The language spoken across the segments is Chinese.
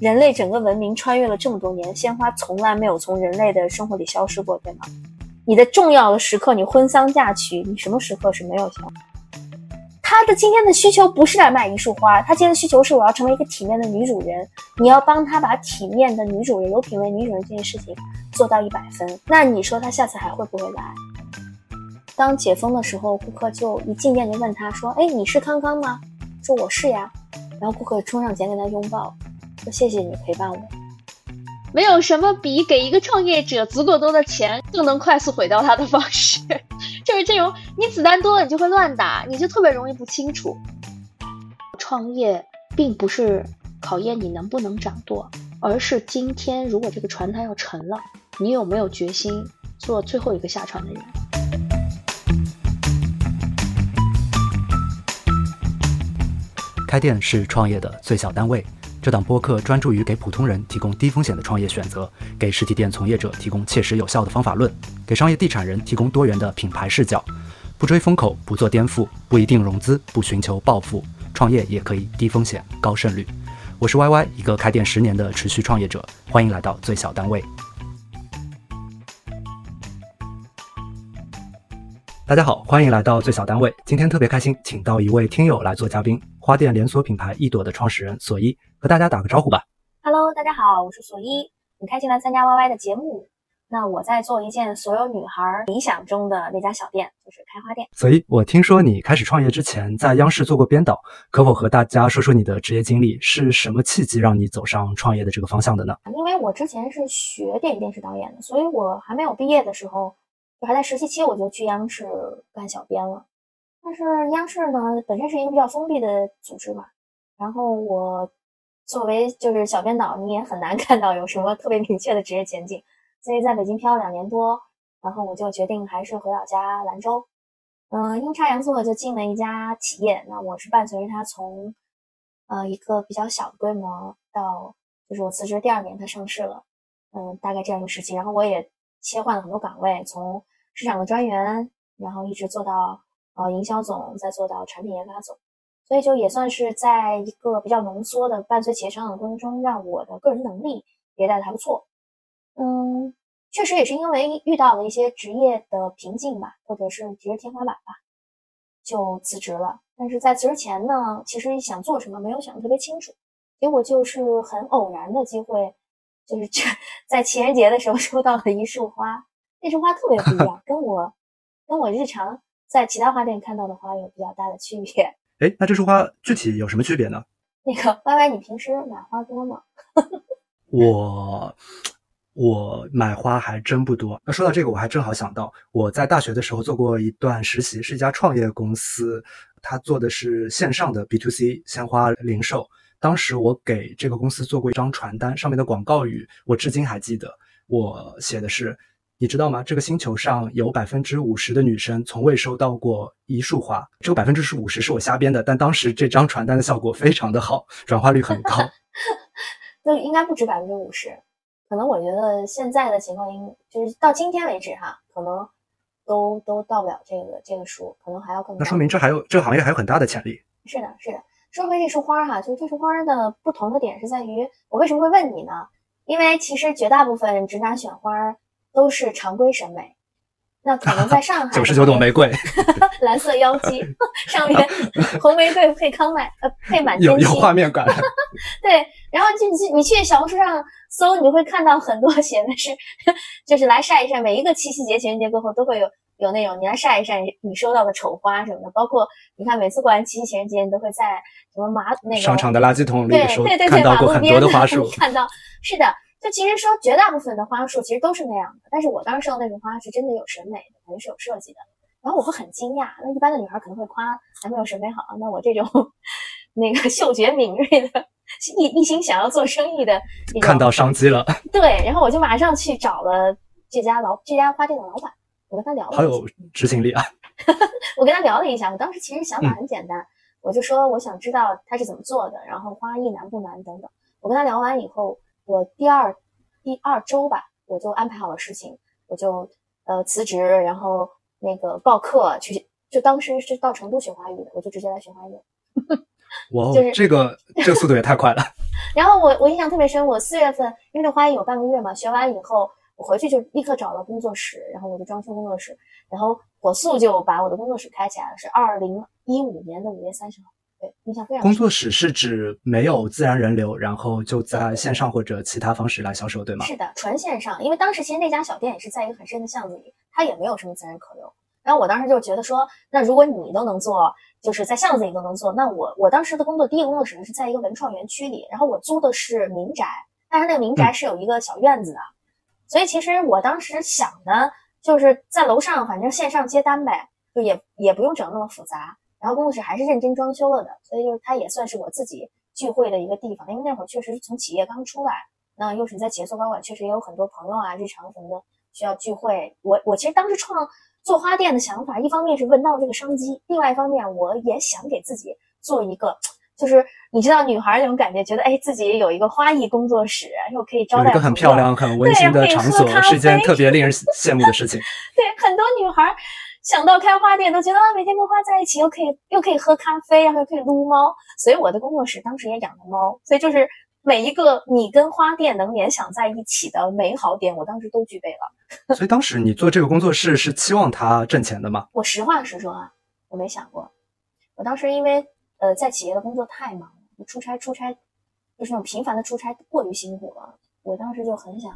人类整个文明穿越了这么多年，鲜花从来没有从人类的生活里消失过，对吗？你的重要的时刻，你婚丧嫁娶，你什么时刻是没有消？他的今天的需求不是来卖一束花，他今天的需求是我要成为一个体面的女主人。你要帮他把体面的女主人、有品位女主人这件事情做到一百分，那你说他下次还会不会来？当解封的时候，顾客就一进店就问他说：“哎，你是康康吗？”说：“我是呀。”然后顾客冲上前跟他拥抱。说谢谢你陪伴我。没有什么比给一个创业者足够多的钱更能快速毁掉他的方式，就是这种你子弹多了，你就会乱打，你就特别容易不清楚。创业并不是考验你能不能掌舵，而是今天如果这个船它要沉了，你有没有决心做最后一个下船的人？开店是创业的最小单位。这档播客专注于给普通人提供低风险的创业选择，给实体店从业者提供切实有效的方法论，给商业地产人提供多元的品牌视角。不追风口，不做颠覆，不一定融资，不寻求暴富，创业也可以低风险高胜率。我是 Y Y，一个开店十年的持续创业者，欢迎来到最小单位。大家好，欢迎来到最小单位。今天特别开心，请到一位听友来做嘉宾，花店连锁品牌一朵的创始人索伊。和大家打个招呼吧。Hello，大家好，我是索伊，很开心来参加 Y Y 的节目。那我在做一件所有女孩理想中的那家小店，就是开花店。所以，我听说你开始创业之前在央视做过编导，可否和大家说说你的职业经历？是什么契机让你走上创业的这个方向的呢？因为我之前是学电影电视导演的，所以我还没有毕业的时候，就还在实习期，我就去央视干小编了。但是央视呢，本身是一个比较封闭的组织嘛，然后我。作为就是小编导，你也很难 看到有什么特别明确的职业前景。所以在北京漂了两年多，然后我就决定还是回老家兰州。嗯，阴差阳错就进了一家企业。那我是伴随着他从呃一个比较小的规模到就是我辞职第二年他上市了。嗯，大概这样一个时期。然后我也切换了很多岗位，从市场的专员，然后一直做到呃营销总，再做到产品研发总。所以就也算是在一个比较浓缩的伴随企业成长的过程中，让我的个人能力迭代的还不错。嗯，确实也是因为遇到了一些职业的瓶颈吧，或者是职业天花板吧，就辞职了。但是在辞职前呢，其实想做什么没有想的特别清楚，结果就是很偶然的机会，就是这在情人节的时候收到了一束花，那束花特别不一样，跟我跟我日常在其他花店看到的花有比较大的区别。哎，那这束花具体有什么区别呢？那个歪歪，你平时买花多吗？我我买花还真不多。那说到这个，我还正好想到，我在大学的时候做过一段实习，是一家创业公司，他做的是线上的 B to C 鲜花零售。当时我给这个公司做过一张传单，上面的广告语我至今还记得，我写的是。你知道吗？这个星球上有百分之五十的女生从未收到过一束花。这个百分之是五十是我瞎编的，但当时这张传单的效果非常的好，转化率很高。那应该不止百分之五十，可能我觉得现在的情况应就是到今天为止哈，可能都都到不了这个这个数，可能还要更。那说明这还有这个行业还有很大的潜力。是的，是的。说回这束花哈，就是这束花的不同的点是在于，我为什么会问你呢？因为其实绝大部分直男选花。都是常规审美，那可能在上海 九十九朵玫瑰，蓝色妖姬上面红玫瑰配康乃呃配满天星，有有画面感。对，然后就你你去小红书上搜，你会看到很多写的是，就是来晒一晒，每一个七夕节情人节过后都会有有那种你来晒一晒你收到的丑花什么的，包括你看每次过完七夕情人节，你都会在什么马那个商场的垃圾桶里对对对看到过很多的花束，看到是的。就其实说，绝大部分的花束其实都是那样的，但是我当时收到那种花是真的有审美的，肯定是有设计的。然后我会很惊讶，那一般的女孩可能会夸男朋友审美好，那我这种 那个嗅觉敏锐的，一一心想要做生意的，看到商机了。对，然后我就马上去找了这家老这家花店的老板，我跟他聊了。好有执行力啊！我跟他聊了一下，我当时其实想法很简单，我就说我想知道他是怎么做的，然后花艺难不难等等。我跟他聊完以后。我第二第二周吧，我就安排好了事情，我就呃辞职，然后那个报课去，就当时是到成都学花艺的，我就直接来学花艺。哇，就是这个 这个速度也太快了。然后我我印象特别深，我四月份因为这花艺有半个月嘛，学完以后我回去就立刻找了工作室，然后我就装修工作室，然后火速就把我的工作室开起来了，是二零一五年的五月三十号。工作室是指没有自然人流，然后就在线上或者其他方式来销售，对吗？是的，纯线上，因为当时其实那家小店也是在一个很深的巷子里，它也没有什么自然客流。然后我当时就觉得说，那如果你都能做，就是在巷子里都能做，那我我当时的工作第一个工作室是在一个文创园区里，然后我租的是民宅，但是那个民宅是有一个小院子的，所以其实我当时想的就是在楼上，反正线上接单呗，就也也不用整那么复杂。然后工作室还是认真装修了的，所以就是它也算是我自己聚会的一个地方，因为那会儿确实是从企业刚出来，那又是在企业做高管，确实也有很多朋友啊，日常什么的需要聚会。我我其实当时创做花店的想法，一方面是闻到这个商机，另外一方面我也想给自己做一个，就是你知道女孩那种感觉，觉得哎自己有一个花艺工作室，又可以招待一个很漂亮、很温馨的场所，是一件特别令人 羡慕的事情。对，很多女孩想到开花店，都觉得啊每天跟花在一起，又可以又可以喝咖啡，然后又可以撸猫。所以我的工作室当时也养了猫，所以就是每一个你跟花店能联想在一起的美好点，我当时都具备了。所以当时你做这个工作室是期望它挣钱的吗？我实话实说啊，我没想过。我当时因为呃在企业的工作太忙了，出差出差就是那种频繁的出差过于辛苦了，我当时就很想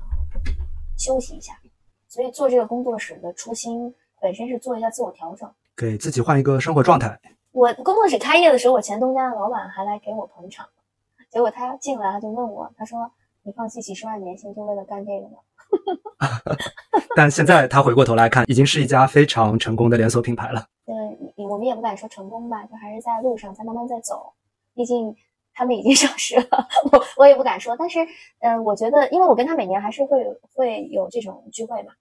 休息一下，所以做这个工作室的初心本身是做一下自我调整，给自己换一个生活状态。我工作室开业的时候，我前东家的老板还来给我捧场，结果他进来他就问我，他说：“你放弃几十万年薪就为了干这个吗？” 但现在他回过头来看，已经是一家非常成功的连锁品牌了。嗯，我们也不敢说成功吧，就还是在路上，在慢慢在走。毕竟他们已经上市了，我我也不敢说。但是，嗯，我觉得，因为我跟他每年还是会会有这种聚会嘛，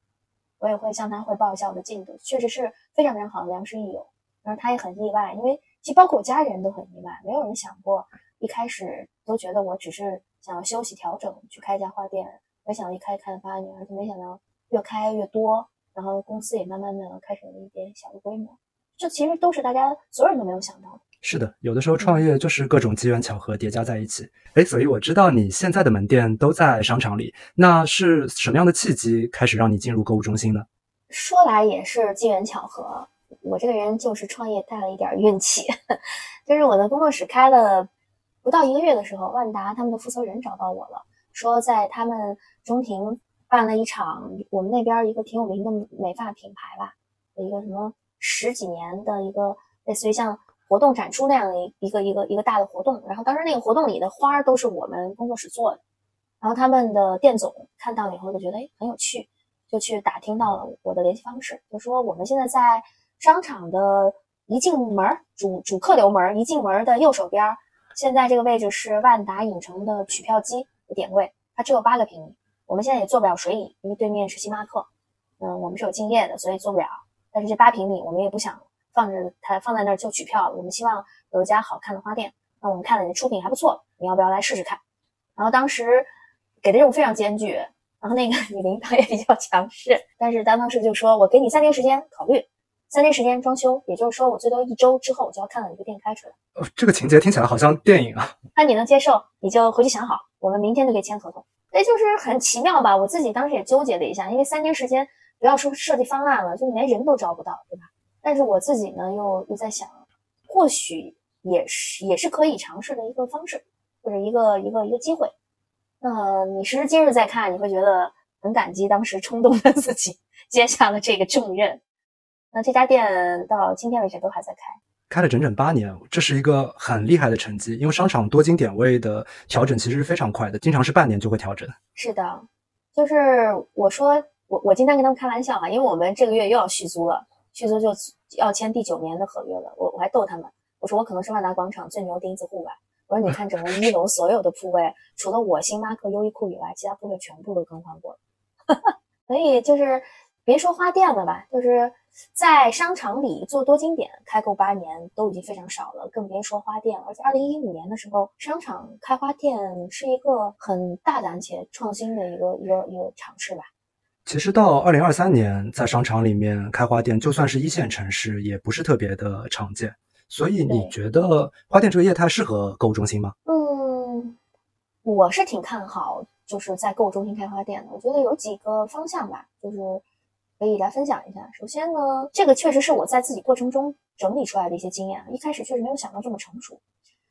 我也会向他汇报一下我的进度，确实是非常非常好的良师益友。然后他也很意外，因为其实包括我家人都很意外，没有人想过，一开始都觉得我只是想要休息调整去开一家花店，没想到一开开了八年，而且没想到越开越多，然后公司也慢慢的开始有一点小的规模，这其实都是大家所有人都没有想到的。是的，有的时候创业就是各种机缘巧合叠加在一起。哎，所以我知道你现在的门店都在商场里，那是什么样的契机开始让你进入购物中心呢？说来也是机缘巧合。我这个人就是创业带了一点运气，就是我的工作室开了不到一个月的时候，万达他们的负责人找到我了，说在他们中庭办了一场我们那边一个挺有名的美发品牌吧一个什么十几年的一个类似于像活动展出那样的一一个一个一个大的活动，然后当时那个活动里的花都是我们工作室做的，然后他们的店总看到了以后就觉得哎很有趣，就去打听到了我的联系方式，就说我们现在在。商场的一进门，主主客流门一进门的右手边，现在这个位置是万达影城的取票机的点位，它只有八个平米。我们现在也做不了水椅，因为对面是星巴克。嗯，我们是有敬业的，所以做不了。但是这八平米，我们也不想放着它放在那儿就取票了。我们希望有一家好看的花店。那我们看了你的出品还不错，你要不要来试试看？然后当时给的任务非常艰巨，然后那个女领导也比较强势，但是当当时就说我给你三天时间考虑。三天时间装修，也就是说我最多一周之后我就要看到你的店开出来。呃，这个情节听起来好像电影啊。那你能接受，你就回去想好，我们明天就可以签合同。那就是很奇妙吧？我自己当时也纠结了一下，因为三天时间不要说设计方案了，就连人都招不到，对吧？但是我自己呢，又又在想，或许也是也是可以尝试的一个方式，或者一个一个一个机会。那你时至今日再看，你会觉得很感激当时冲动的自己接下了这个重任。那这家店到今天为止都还在开，开了整整八年，这是一个很厉害的成绩。因为商场多金点位的调整其实是非常快的，经常是半年就会调整。是的，就是我说我我今天跟他们开玩笑啊，因为我们这个月又要续租了，续租就要签第九年的合约了。我我还逗他们，我说我可能是万达广场最牛钉子户吧。我说你看整个一楼所有的铺位，除了我星巴克、优衣库以外，其他铺位全部都更换过了。所以就是别说花店了吧，就是。在商场里做多经典开够八年都已经非常少了，更别说花店。而且二零一五年的时候，商场开花店是一个很大胆且创新的一个一个一个尝试吧。其实到二零二三年，在商场里面开花店，就算是一线城市，也不是特别的常见。所以你觉得花店这个业态适合购物中心吗？嗯，我是挺看好，就是在购物中心开花店的。我觉得有几个方向吧，就是可以来分享一下。首先呢，这个确实是我在自己过程中整理出来的一些经验啊，一开始确实没有想到这么成熟。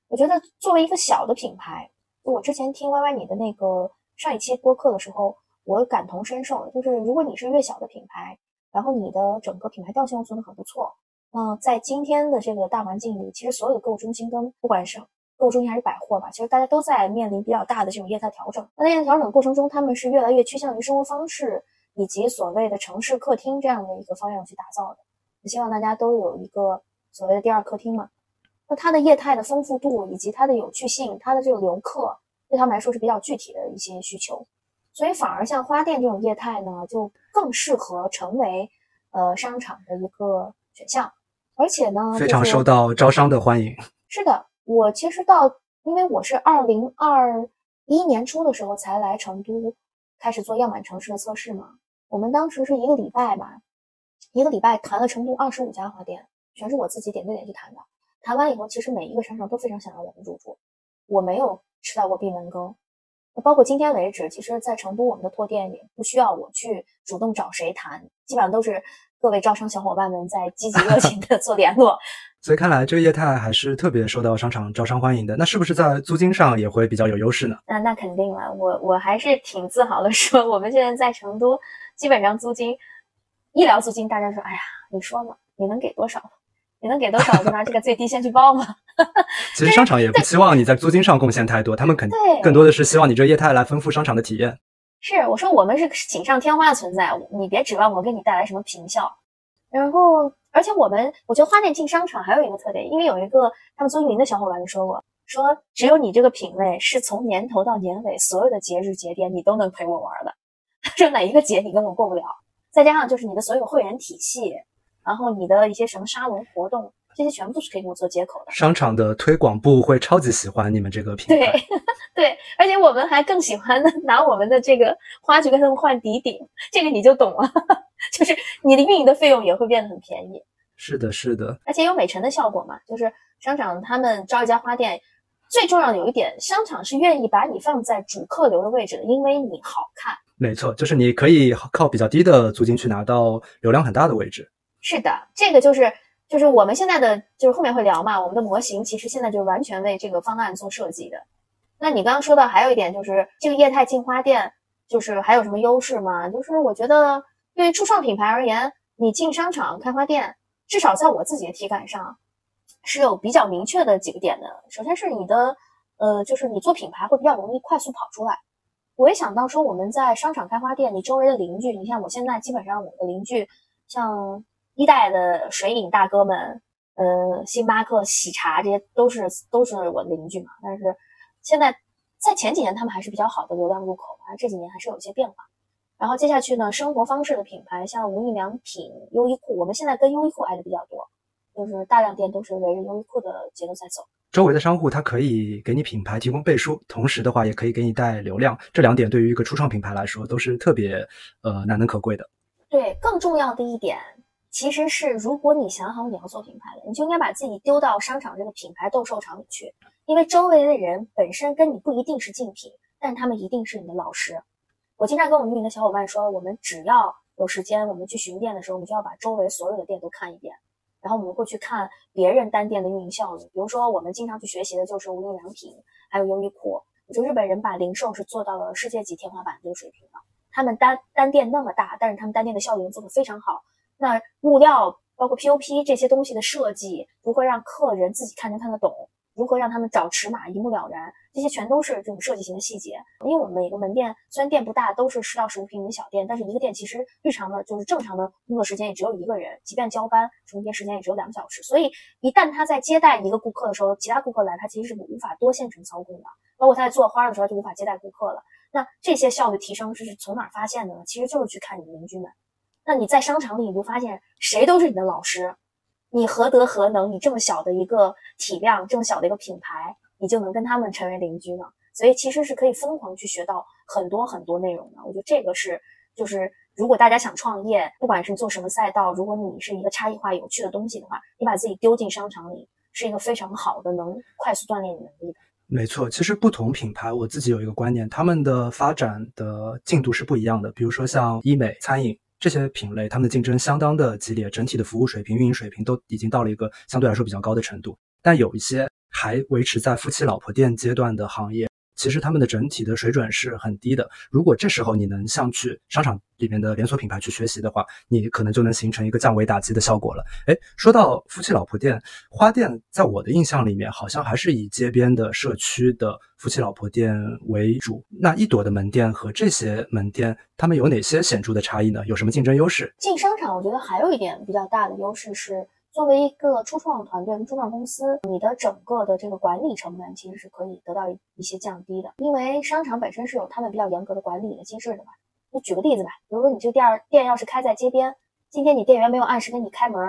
我觉得作为一个小的品牌，就我之前听 Y Y 你的那个上一期播客的时候，我感同身受，就是如果你是越小的品牌，然后你的整个品牌调性又做得很不错，那在今天的这个大环境里，其实所有的购物中心跟不管是购物中心还是百货吧，其实大家都在面临比较大的这种业态调整。那在业态调整的过程中，他们是越来越趋向于生活方式以及所谓的城市客厅这样的一个方向去打造的。我希望大家都有一个所谓的第二客厅嘛。那它的业态的丰富度以及它的有趣性，它的这个留客对他们来说是比较具体的一些需求，所以反而像花店这种业态呢，就更适合成为呃商场的一个选项。而且呢，非常受到招商的欢迎。是的，我其实到，因为我是二零二一年初的时候才来成都，开始做样板城市的测试嘛。我们当时是一个礼拜吧，一个礼拜谈了成都二十五家花店，全是我自己点对点去谈的。谈完以后，其实每一个商场都非常想要我们入驻，我没有吃到过闭门羹。包括今天为止，其实在成都我们的拓店也不需要我去主动找谁谈，基本上都是各位招商小伙伴们在积极热情的 做联络。所以看来这个业态还是特别受到商场招商欢迎的。那是不是在租金上也会比较有优势呢？那那肯定了，我我还是挺自豪的 说，我们现在在成都，基本上租金，医疗租金，大家说，哎呀，你说嘛，你能给多少？你能给多少，我就拿这个最低先去报嘛。其实商场也不希望你在租金上贡献太多，他们肯定更多的是希望你这业态来丰富商场的体验。是，我说我们是锦上添花的存在，你别指望我给你带来什么平效。然后，而且我们，我觉得花店进商场还有一个特点，因为有一个他们做运营的小伙伴就说过，说只有你这个品类是从年头到年尾所有的节日节点你都能陪我玩的，他说哪一个节你根本过不了。再加上就是你的所有会员体系，然后你的一些什么沙龙活动，这些全部都是可以跟我做接口的。商场的推广部会超级喜欢你们这个品对牌。对，而且我们还更喜欢拿我们的这个花去跟他们换底顶，这个你就懂了，就是你的运营的费用也会变得很便宜，是的，是的，而且有美陈的效果嘛。就是商场他们招一家花店，最重要的有一点，商场是愿意把你放在主客流的位置的，因为你好看。没错，就是你可以靠比较低的租金去拿到流量很大的位置。是的，这个就是就是我们现在的就是后面会聊嘛，我们的模型其实现在就是完全为这个方案做设计的。那你刚刚说到还有一点就是这个业态进花店，就是还有什么优势吗？就是我觉得对于初创品牌而言，你进商场开花店，至少在我自己的体感上是有比较明确的几个点的。首先是你的呃，就是你做品牌会比较容易快速跑出来。我也想到说我们在商场开花店，你周围的邻居，你像我现在基本上我的邻居，像一代的水饮大哥们，呃，星巴克、喜茶这些都是都是我的邻居嘛。但是现在在前几年他们还是比较好的流量入口，啊，这几年还是有一些变化。然后接下去呢，生活方式的品牌像无印良品、优衣库，我们现在跟优衣库挨的比较多，就是大量店都是围着优衣库的节奏在走。周围的商户它可以给你品牌提供背书，同时的话也可以给你带流量，这两点对于一个初创品牌来说都是特别呃难能可贵的。对，更重要的一点其实是，如果你想好你要做品牌了，你就应该把自己丢到商场这个品牌斗兽场里去，因为周围的人本身跟你不一定是竞品，但他们一定是你的老师。我经常跟我们运营的小伙伴说，我们只要有时间，我们去巡店的时候，我们就要把周围所有的店都看一遍，然后我们会去看别人单店的运营效率。比如说，我们经常去学习的就是无印良品，还有优衣库。就日本人把零售是做到了世界级天花板这个水平的。他们单单店那么大，但是他们单店的效率做得非常好。那物料包括 POP 这些东西的设计，如何让客人自己看能看得懂，如何让他们找尺码一目了然，这些全都是这种设计型的细节。因为我们每个门店虽然店不大，都是十到十五平米的小店，但是一个店其实日常的就是正常的工作时间也只有一个人，即便交班，重叠时间也只有两个小时。所以一旦他在接待一个顾客的时候，其他顾客来，他其实是无法多线程操控的。包括他在做花的时候就无法接待顾客了。那这些效率提升是从哪发现的呢？其实就是去看你的邻居们。那你在商场里，你就发现谁都是你的老师，你何德何能？你这么小的一个体量，这么小的一个品牌，你就能跟他们成为邻居呢？所以其实是可以疯狂去学到很多很多内容的。我觉得这个是，就是如果大家想创业，不管是做什么赛道，如果你是一个差异化有趣的东西的话，你把自己丢进商场里，是一个非常好的能快速锻炼你能力的。没错，其实不同品牌，我自己有一个观念，他们的发展的进度是不一样的。比如说像医美、餐饮这些品类，他们的竞争相当的激烈，整体的服务水平、运营水平都已经到了一个相对来说比较高的程度。但有一些还维持在夫妻老婆店阶段的行业。其实他们的整体的水准是很低的。如果这时候你能像去商场里面的连锁品牌去学习的话，你可能就能形成一个降维打击的效果了。哎，说到夫妻老婆店，花店在我的印象里面好像还是以街边的社区的夫妻老婆店为主。那一朵的门店和这些门店，他们有哪些显著的差异呢？有什么竞争优势？进商场，我觉得还有一点比较大的优势是。作为一个初创团队、初创公司，你的整个的这个管理成本其实是可以得到一些降低的，因为商场本身是有他们比较严格的管理的机制的嘛。就举个例子吧，比如说你这个店店要是开在街边，今天你店员没有按时给你开门，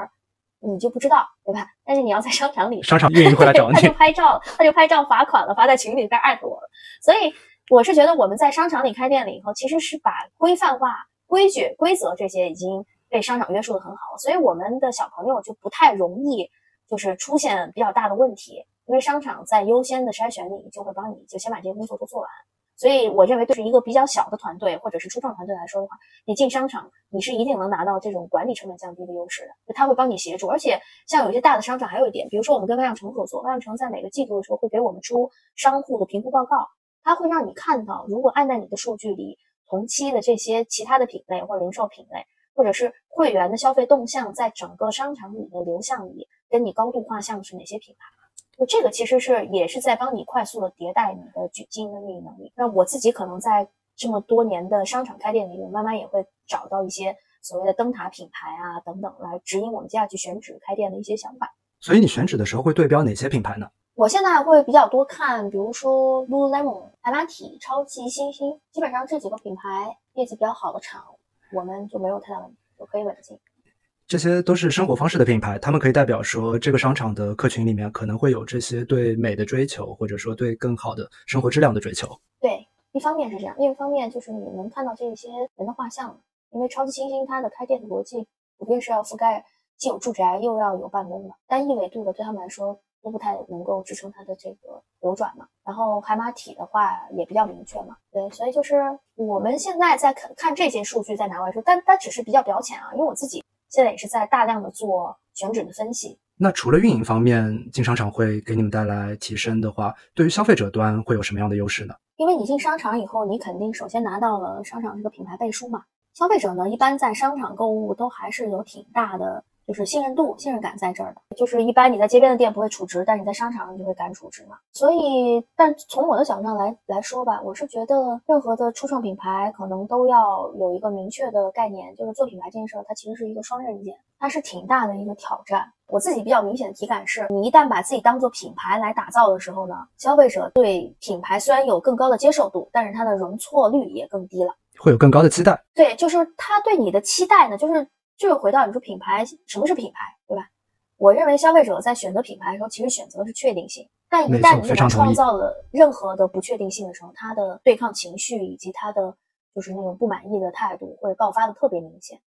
你就不知道，对吧？但是你要在商场里，商场运营会来找你，他就拍照，他就拍照罚款了，发在群里边艾特我了。所以我是觉得我们在商场里开店了以后，其实是把规范化、规矩、规则这些已经。被商场约束的很好，所以我们的小朋友就不太容易就是出现比较大的问题，因为商场在优先的筛选里就会帮你就先把这些工作都做完。所以我认为，对于一个比较小的团队或者是初创团队来说的话，你进商场你是一定能拿到这种管理成本降低的优势的，他会帮你协助。而且像有些大的商场还有一点，比如说我们跟万象城合作，万象城在每个季度的时候会给我们出商户的评估报告，它会让你看到，如果按在你的数据里，同期的这些其他的品类或零售品类。或者是会员的消费动向，在整个商场里的流向里，跟你高度画像的是哪些品牌？就这个其实是也是在帮你快速的迭代你的经营的运营能力。那我自己可能在这么多年的商场开店里，我慢慢也会找到一些所谓的灯塔品牌啊等等，来指引我们接下去选址开店的一些想法。所以你选址的时候会对标哪些品牌呢？我现在会比较多看，比如说 Lululemon、海马体、超级星星，基本上这几个品牌业绩比较好的厂。我们就没有太大问题，就可以稳进。这些都是生活方式的品牌，他们可以代表说，这个商场的客群里面可能会有这些对美的追求，或者说对更好的生活质量的追求。对，一方面是这样，另一方面就是你能看到这些人的画像，因为超级星星它的开店的逻辑普遍是要覆盖既有住宅又要有办公的，单一维度的对他们来说。都不太能够支撑它的这个流转嘛，然后海马体的话也比较明确嘛，对，所以就是我们现在在看看这些数据在拿外说，但但只是比较表浅啊，因为我自己现在也是在大量的做选址的分析。那除了运营方面，进商场会给你们带来提升的话，对于消费者端会有什么样的优势呢？因为你进商场以后，你肯定首先拿到了商场这个品牌背书嘛，消费者呢一般在商场购物都还是有挺大的。就是信任度、信任感在这儿的，就是一般你在街边的店不会储值，但你在商场上就会敢储值嘛。所以，但从我的角度上来来说吧，我是觉得任何的初创品牌可能都要有一个明确的概念，就是做品牌这件事儿，它其实是一个双刃剑，它是挺大的一个挑战。我自己比较明显的体感是，你一旦把自己当做品牌来打造的时候呢，消费者对品牌虽然有更高的接受度，但是它的容错率也更低了，会有更高的期待。对，就是他对你的期待呢，就是。就是回到你说品牌，什么是品牌，对吧？我认为消费者在选择品牌的时候，其实选择的是确定性。但一旦你给他创造了任何的不确定性的时候，他的对抗情绪以及他的就是那种不满意的态度会爆发的特别明显。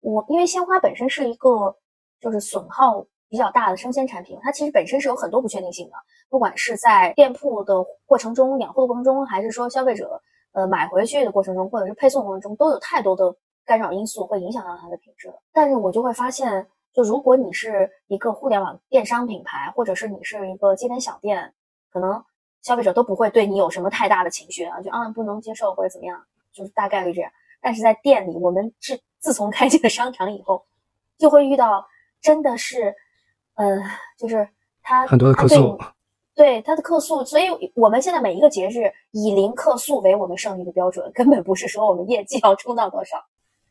我因为鲜花本身是一个就是损耗比较大的生鲜产品，它其实本身是有很多不确定性的，不管是在店铺的过程中、养护的过程中，还是说消费者呃买回去的过程中，或者是配送过程中，都有太多的。干扰因素会影响到它的品质，但是我就会发现，就如果你是一个互联网电商品牌，或者是你是一个街边小店，可能消费者都不会对你有什么太大的情绪啊，就啊不能接受或者怎么样，就是大概率这样。但是在店里，我们是自从开进了商场以后，就会遇到真的是，嗯，就是他很多的客诉，对他的客诉，所以我们现在每一个节日以零客诉为我们胜利的标准，根本不是说我们业绩要冲到多少。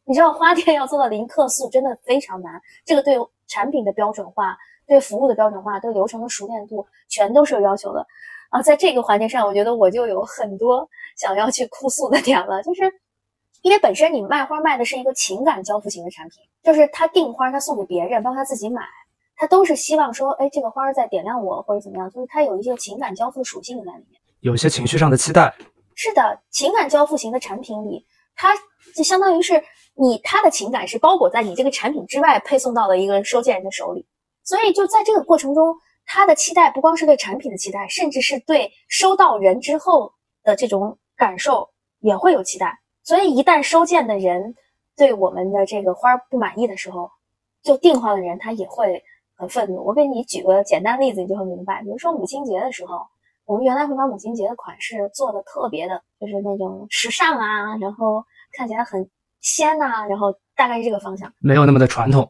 你知道花店要做到零客诉真的非常难，这个对产品的标准化、对服务的标准化、对流程的熟练度，全都是有要求的。啊，在这个环节上，我觉得我就有很多想要去哭诉的点了，就是因为本身你卖花卖的是一个情感交付型的产品，就是他订花，他送给别人，包括他自己买，他都是希望说，哎，这个花在点亮我或者怎么样，就是他有一些情感交付属性在里面，有一些情绪上的期待。是的，情感交付型的产品里，它就相当于是。你他的情感是包裹在你这个产品之外，配送到了一个收件人的手里，所以就在这个过程中，他的期待不光是对产品的期待，甚至是对收到人之后的这种感受也会有期待。所以一旦收件的人对我们的这个花不满意的时候，就订花的人他也会很愤怒。我给你举个简单例子，你就会明白。比如说母亲节的时候，我们原来会把母亲节的款式做的特别的，就是那种时尚啊，然后看起来很鲜呐，然后大概是这个方向，没有那么的传统。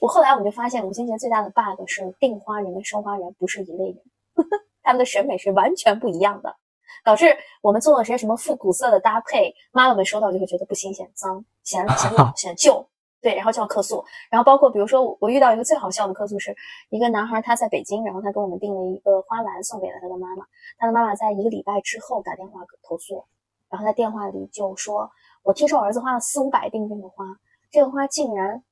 我后来我们就发现，母亲节最大的 bug 是订花人跟收花人不是一类人，他们的审美是完全不一样的，导致我们做了些什么复古色的搭配，妈妈们收到就会觉得不新鲜、脏、显显 老、显旧，对，然后就要客诉。然后包括比如说，我遇到一个最好笑的客诉是，一个男孩他在北京，然后他给我们订了一个花篮送给了他的妈妈，他的妈妈在一个礼拜之后打电话投诉，然后在电话里就说：“我听说我儿子花了四五百订这个花，这个花竟然。”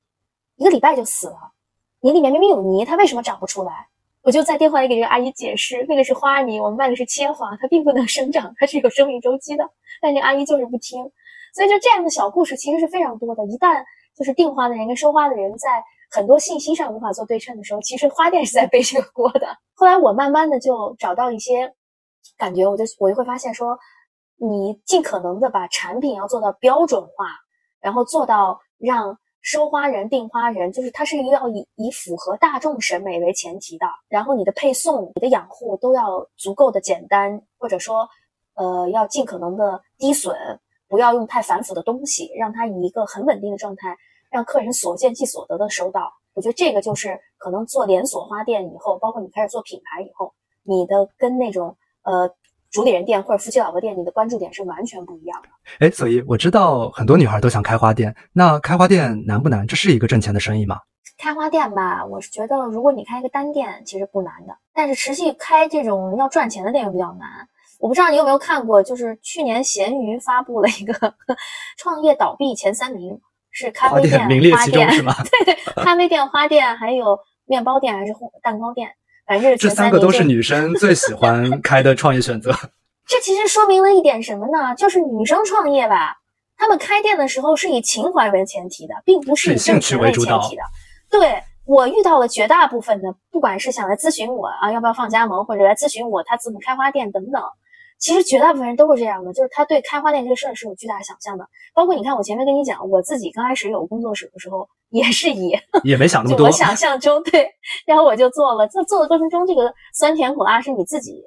一个礼拜就死了，泥里面明明有泥，它为什么长不出来？我就在电话里给这个阿姨解释，那个是花泥，我们卖的是切花，它并不能生长，它是有生命周期的。但这阿姨就是不听，所以就这样的小故事其实是非常多的。一旦就是订花的人跟收花的人在很多信息上无法做对称的时候，其实花店是在背这个锅的。后来我慢慢的就找到一些感觉，我就我就会发现说，你尽可能的把产品要做到标准化，然后做到让。收花人、订花人，就是它是一个要以以符合大众审美为前提的。然后你的配送、你的养护都要足够的简单，或者说，呃，要尽可能的低损，不要用太繁复的东西，让它以一个很稳定的状态，让客人所见即所得的收到。我觉得这个就是可能做连锁花店以后，包括你开始做品牌以后，你的跟那种呃。主理人店或者夫妻老婆店，你的关注点是完全不一样的。哎，所以我知道很多女孩都想开花店，那开花店难不难？这是一个挣钱的生意吗？开花店吧，我是觉得如果你开一个单店，其实不难的。但是持续开这种要赚钱的店又比较难。我不知道你有没有看过，就是去年闲鱼发布了一个 创业倒闭前三名，是咖啡店、花店是吗？对对，咖啡店、花店，还有面包店还是蛋糕店。这三个都是女生最喜欢 开的创业选择。这其实说明了一点什么呢？就是女生创业吧，她们开店的时候是以情怀为前提的，并不是以兴趣为前提的。对我遇到了绝大部分的，不管是想来咨询我啊，要不要放加盟，或者来咨询我他怎么开花店等等。其实绝大部分人都是这样的，就是他对开花店这个事儿是有巨大想象的。包括你看，我前面跟你讲，我自己刚开始有工作室的时候，也是以也没想那么多，我想象中对，然后我就做了。在做的过程中，这个酸甜苦辣是你自己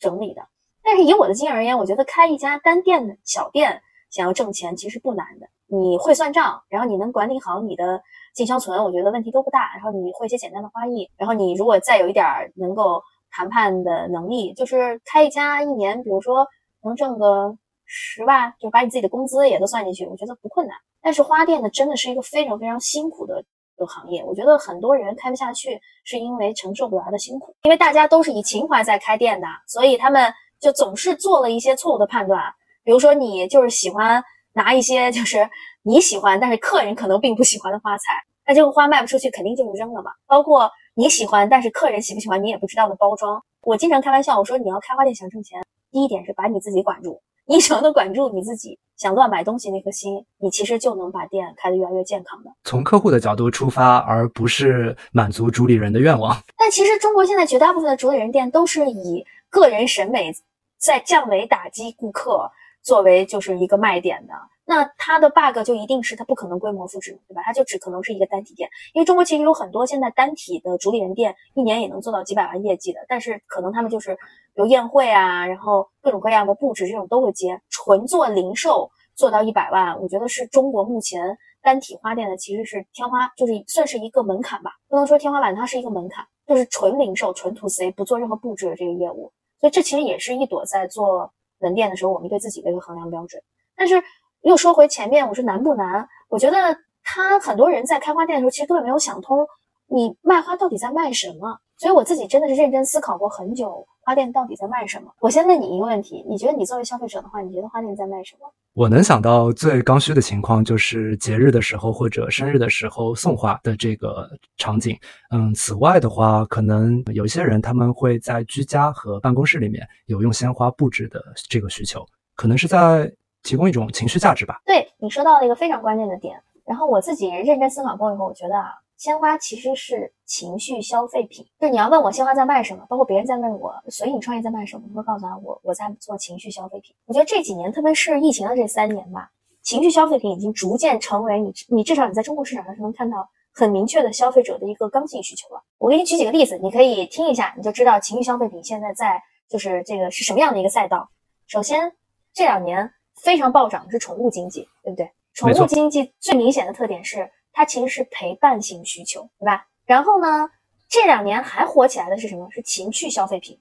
整理的。但是以我的经验而言，我觉得开一家单店的小店，想要挣钱其实不难的。你会算账，然后你能管理好你的进销存，我觉得问题都不大。然后你会一些简单的花艺，然后你如果再有一点能够。谈判的能力就是开一家一年，比如说能挣个十万，就把你自己的工资也都算进去，我觉得不困难。但是花店呢，真的是一个非常非常辛苦的一个行业。我觉得很多人开不下去，是因为承受不了它的辛苦。因为大家都是以情怀在开店的，所以他们就总是做了一些错误的判断。比如说，你就是喜欢拿一些就是你喜欢，但是客人可能并不喜欢的花材，那这个花卖不出去，肯定就是扔了嘛。包括。你喜欢，但是客人喜不喜欢你也不知道的包装。我经常开玩笑，我说你要开花店想挣钱，第一点是把你自己管住。你只要能管住你自己，想乱买东西那颗心，你其实就能把店开得越来越健康的。从客户的角度出发，而不是满足主理人的愿望。但其实中国现在绝大部分的主理人店都是以个人审美在降维打击顾客作为就是一个卖点的。那它的 bug 就一定是它不可能规模复制，对吧？它就只可能是一个单体店，因为中国其实有很多现在单体的主理人店，一年也能做到几百万业绩的，但是可能他们就是有宴会啊，然后各种各样的布置这种都会接，纯做零售做到一百万，我觉得是中国目前单体花店的其实是天花，就是算是一个门槛吧，不能说天花板，它是一个门槛，就是纯零售、纯 to C，不做任何布置的这个业务，所以这其实也是一朵在做门店的时候我们对自己的一个衡量标准，但是。又说回前面，我说难不难？我觉得他很多人在开花店的时候，其实根本没有想通，你卖花到底在卖什么。所以我自己真的是认真思考过很久，花店到底在卖什么。我先问你一个问题，你觉得你作为消费者的话，你觉得花店在卖什么？我能想到最刚需的情况就是节日的时候或者生日的时候送花的这个场景。嗯，此外的话，可能有一些人他们会在居家和办公室里面有用鲜花布置的这个需求，可能是在。提供一种情绪价值吧。对你说到了一个非常关键的点，然后我自己认真思考过以后，我觉得啊，鲜花其实是情绪消费品。就你要问我鲜花在卖什么，包括别人在问我随影创业在卖什么，我会告诉他我我在做情绪消费品。我觉得这几年，特别是疫情的这三年吧，情绪消费品已经逐渐成为你你至少你在中国市场上是能看到很明确的消费者的一个刚性需求了。我给你举几个例子，你可以听一下，你就知道情绪消费品现在在就是这个是什么样的一个赛道。首先，这两年非常暴涨的是宠物经济，对不对？宠物经济最明显的特点是，它其实是陪伴性需求，对吧？然后呢，这两年还火起来的是什么？是情趣消费品，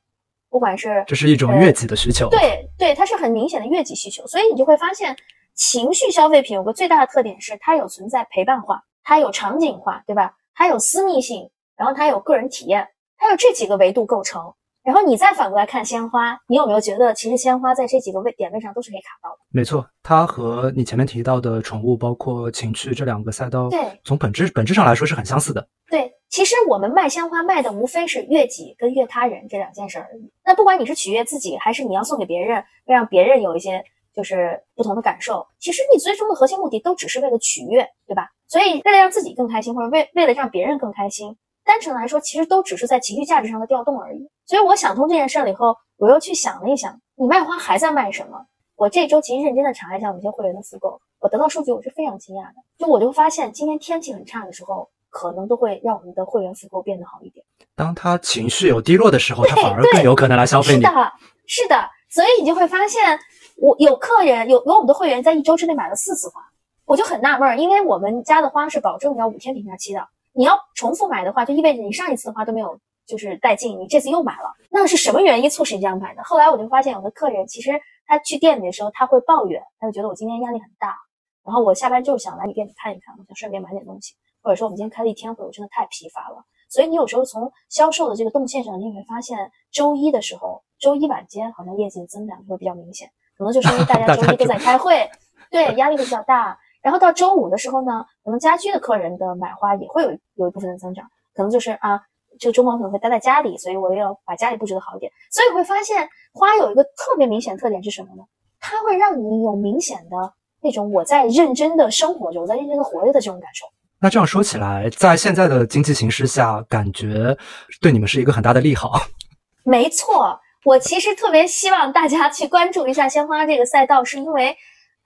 不管是这是一种悦己的需求，对对，它是很明显的悦己需求。所以你就会发现，情绪消费品有个最大的特点是，它有存在陪伴化，它有场景化，对吧？它有私密性，然后它有个人体验，它有这几个维度构成。然后你再反过来看鲜花，你有没有觉得其实鲜花在这几个位点位上都是可以卡到的？没错，它和你前面提到的宠物，包括情趣这两个赛道，对，从本质本质上来说是很相似的。对，其实我们卖鲜花卖的无非是悦己跟悦他人这两件事而已。那不管你是取悦自己，还是你要送给别人，让别人有一些就是不同的感受，其实你最终的核心目的都只是为了取悦，对吧？所以为了让自己更开心，或者为为了让别人更开心。单纯来说，其实都只是在情绪价值上的调动而已。所以我想通这件事了以后，我又去想了一想，你卖花还在卖什么？我这周其实认真的查了一下我们一些会员的复购，我得到数据我是非常惊讶的。就我就发现，今天天气很差的时候，可能都会让我们的会员复购变得好一点。当他情绪有低落的时候，他反而更有可能来消费你。是的，是的。所以你就会发现，我有客人有有我们的会员在一周之内买了四次花，我就很纳闷，因为我们家的花是保证要五天评价期的。你要重复买的话，就意味着你上一次的话都没有就是带劲，你这次又买了，那是什么原因促使你这样买的？后来我就发现，有的客人其实他去店里的时候，他会抱怨，他就觉得我今天压力很大，然后我下班就是想来你店里看一看，我想顺便买点东西，或者说我们今天开了一天会，我真的太疲乏了。所以你有时候从销售的这个动线上，你会发现周一的时候，周一晚间好像业绩的增长就会比较明显，可能就是因为大家 周一都在开会，对，压力会比较大。然后到周五的时候呢，可能家居的客人的买花也会有有一部分的增长，可能就是啊，这个周末可能会待在家里，所以我要把家里布置的好一点。所以会发现花有一个特别明显的特点是什么呢？它会让你有明显的那种我在认真的生活着，我在认真的活着的这种感受。那这样说起来，在现在的经济形势下，感觉对你们是一个很大的利好。没错，我其实特别希望大家去关注一下鲜花这个赛道，是因为。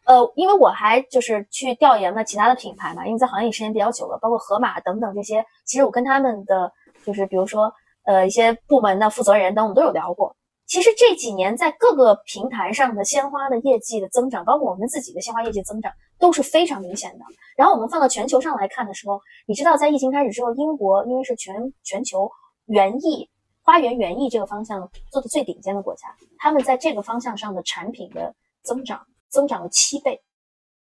呃，因为我还就是去调研了其他的品牌嘛，因为在行业里时间比较久了，包括盒马等等这些，其实我跟他们的就是比如说呃一些部门的负责人等，我们都有聊过。其实这几年在各个平台上的鲜花的业绩的增长，包括我们自己的鲜花业绩增长都是非常明显的。然后我们放到全球上来看的时候，你知道在疫情开始之后，英国因为是全全球园艺花园园艺这个方向做的最顶尖的国家，他们在这个方向上的产品的增长。增长了七倍，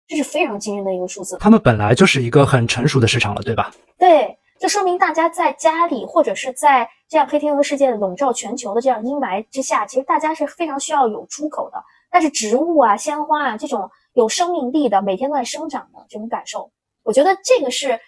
这是非常惊人的一个数字。他们本来就是一个很成熟的市场了，对吧？对，这说明大家在家里或者是在这样黑天鹅事件笼罩全球的这样阴霾之下，其实大家是非常需要有出口的。但是植物啊、鲜花啊这种有生命力的、每天都在生长的这种感受，我觉得这个是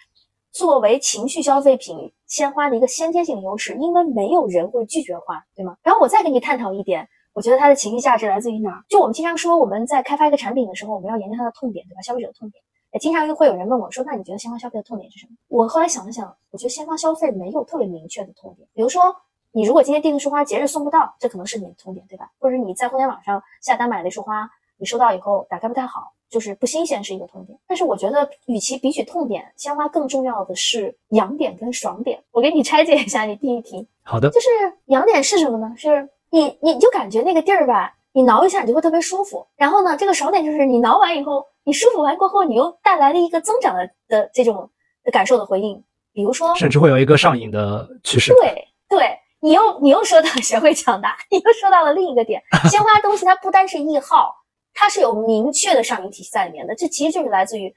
作为情绪消费品鲜花的一个先天性的优势，因为没有人会拒绝花，对吗？然后我再跟你探讨一点。我觉得它的情绪价值来自于哪儿？就我们经常说，我们在开发一个产品的时候，我们要研究它的痛点，对吧？消费者的痛点。也经常会有人问我说：“那你觉得鲜花消费的痛点是什么？”我后来想了想，我觉得鲜花消费没有特别明确的痛点。比如说，你如果今天订的束花节日送不到，这可能是你的痛点，对吧？或者你在互联网上下单买了一束花，你收到以后打开不太好，就是不新鲜，是一个痛点。但是我觉得，与其比起痛点，鲜花更重要的是痒点跟爽点。我给你拆解一下你第一题。好的，就是痒点是什么呢？是。你你就感觉那个地儿吧，你挠一下你就会特别舒服。然后呢，这个爽点就是你挠完以后，你舒服完过后，你又带来了一个增长的的这种的感受的回应。比如说，甚至会有一个上瘾的趋势。对对，你又你又说到了 学会抢答，你又说到了另一个点。鲜花东西它不单是易耗，它是有明确的上瘾体系在里面的。这其实就是来自于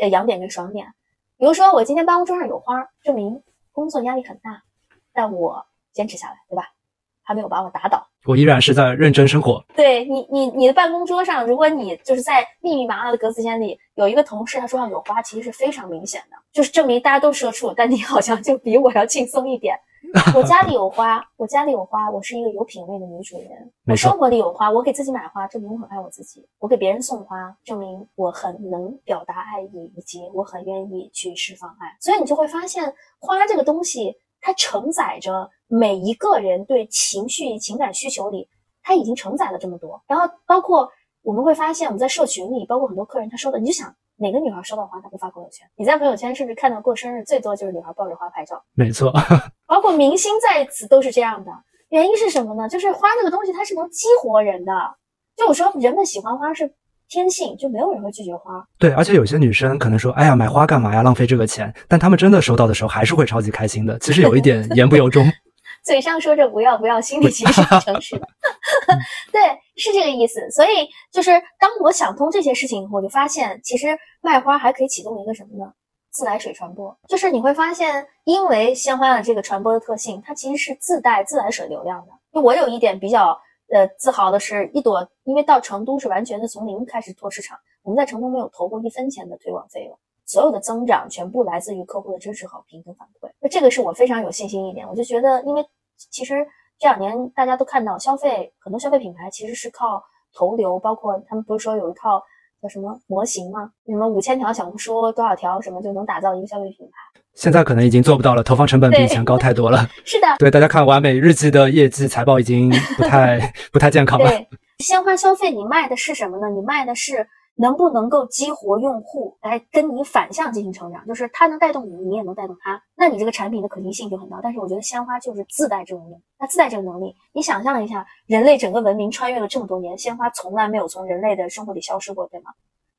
呃痒点跟爽点。比如说我今天办公桌上有花，证明工作压力很大，但我坚持下来，对吧？还没有把我打倒，我依然是在认真生活。对你，你你的办公桌上，如果你就是在密密麻麻的格子间里有一个同事，他桌上有花，其实是非常明显的，就是证明大家都社畜，但你好像就比我要轻松一点。我家里有花，我家里有花，我是一个有品位的女主人。我生活里有花，我给自己买花，证明我很爱我自己；我给别人送花，证明我很能表达爱意，以及我很愿意去释放爱。所以你就会发现，花这个东西，它承载着每一个人对情绪、情感需求里，它已经承载了这么多。然后包括我们会发现，我们在社群里，包括很多客人他收的，你就想哪个女孩收到花她不发朋友圈？你在朋友圈是不是看到过生日最多就是女孩抱着花拍照？没错，包括明星在此都是这样的。原因是什么呢？就是花这个东西它是能激活人的。就我说人们喜欢花是天性，就没有人会拒绝花。对，而且有些女生可能说，哎呀，买花干嘛呀，浪费这个钱。但她们真的收到的时候，还是会超级开心的。其实有一点言不由衷。嘴上说着不要不要，心里其实是很诚实的。对，是这个意思。所以就是当我想通这些事情以后，我就发现其实卖花还可以启动一个什么呢？自来水传播。就是你会发现，因为鲜花的这个传播的特性，它其实是自带自来水流量的。就我有一点比较呃自豪的是，一朵因为到成都是完全的从零开始做市场，我们在成都没有投过一分钱的推广费用。所有的增长全部来自于客户的支持、好评跟反馈，那这个是我非常有信心一点。我就觉得，因为其实这两年大家都看到，消费很多消费品牌其实是靠投流，包括他们不是说有一套叫什么模型吗？什么五千条小红书多少条什么就能打造一个消费品牌？现在可能已经做不到了，投放成本比以前高太多了。是的，对，大家看完美日记的业绩财报已经不太 不太健康了。对，鲜花消费你卖的是什么呢？你卖的是。能不能够激活用户来跟你反向进行成长？就是它能带动你，你也能带动它，那你这个产品的可行性就很高。但是我觉得鲜花就是自带这种能力，它自带这个能力。你想象一下，人类整个文明穿越了这么多年，鲜花从来没有从人类的生活里消失过，对吗？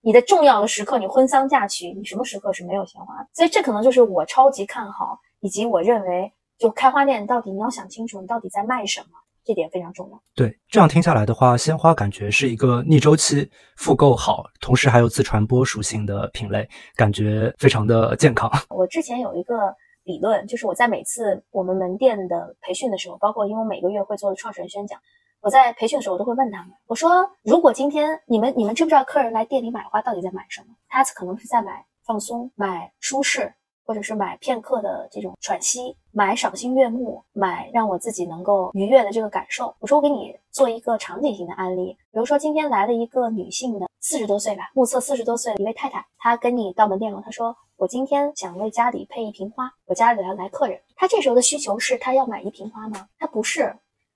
你的重要的时刻，你婚丧嫁娶，你什么时刻是没有鲜花？所以这可能就是我超级看好，以及我认为，就开花店到底你要想清楚，你到底在卖什么。这点非常重要。对，这样听下来的话，鲜花感觉是一个逆周期复购好，同时还有自传播属性的品类，感觉非常的健康。我之前有一个理论，就是我在每次我们门店的培训的时候，包括因为我每个月会做创始人宣讲，我在培训的时候我都会问他们，我说如果今天你们你们知不知道客人来店里买花到底在买什么？他可能是在买放松，买舒适。或者是买片刻的这种喘息，买赏心悦目，买让我自己能够愉悦的这个感受。我说我给你做一个场景型的案例，比如说今天来了一个女性的四十多岁吧，目测四十多岁的一位太太，她跟你到门店了，她说我今天想为家里配一瓶花，我家里来来客人，她这时候的需求是她要买一瓶花吗？她不是，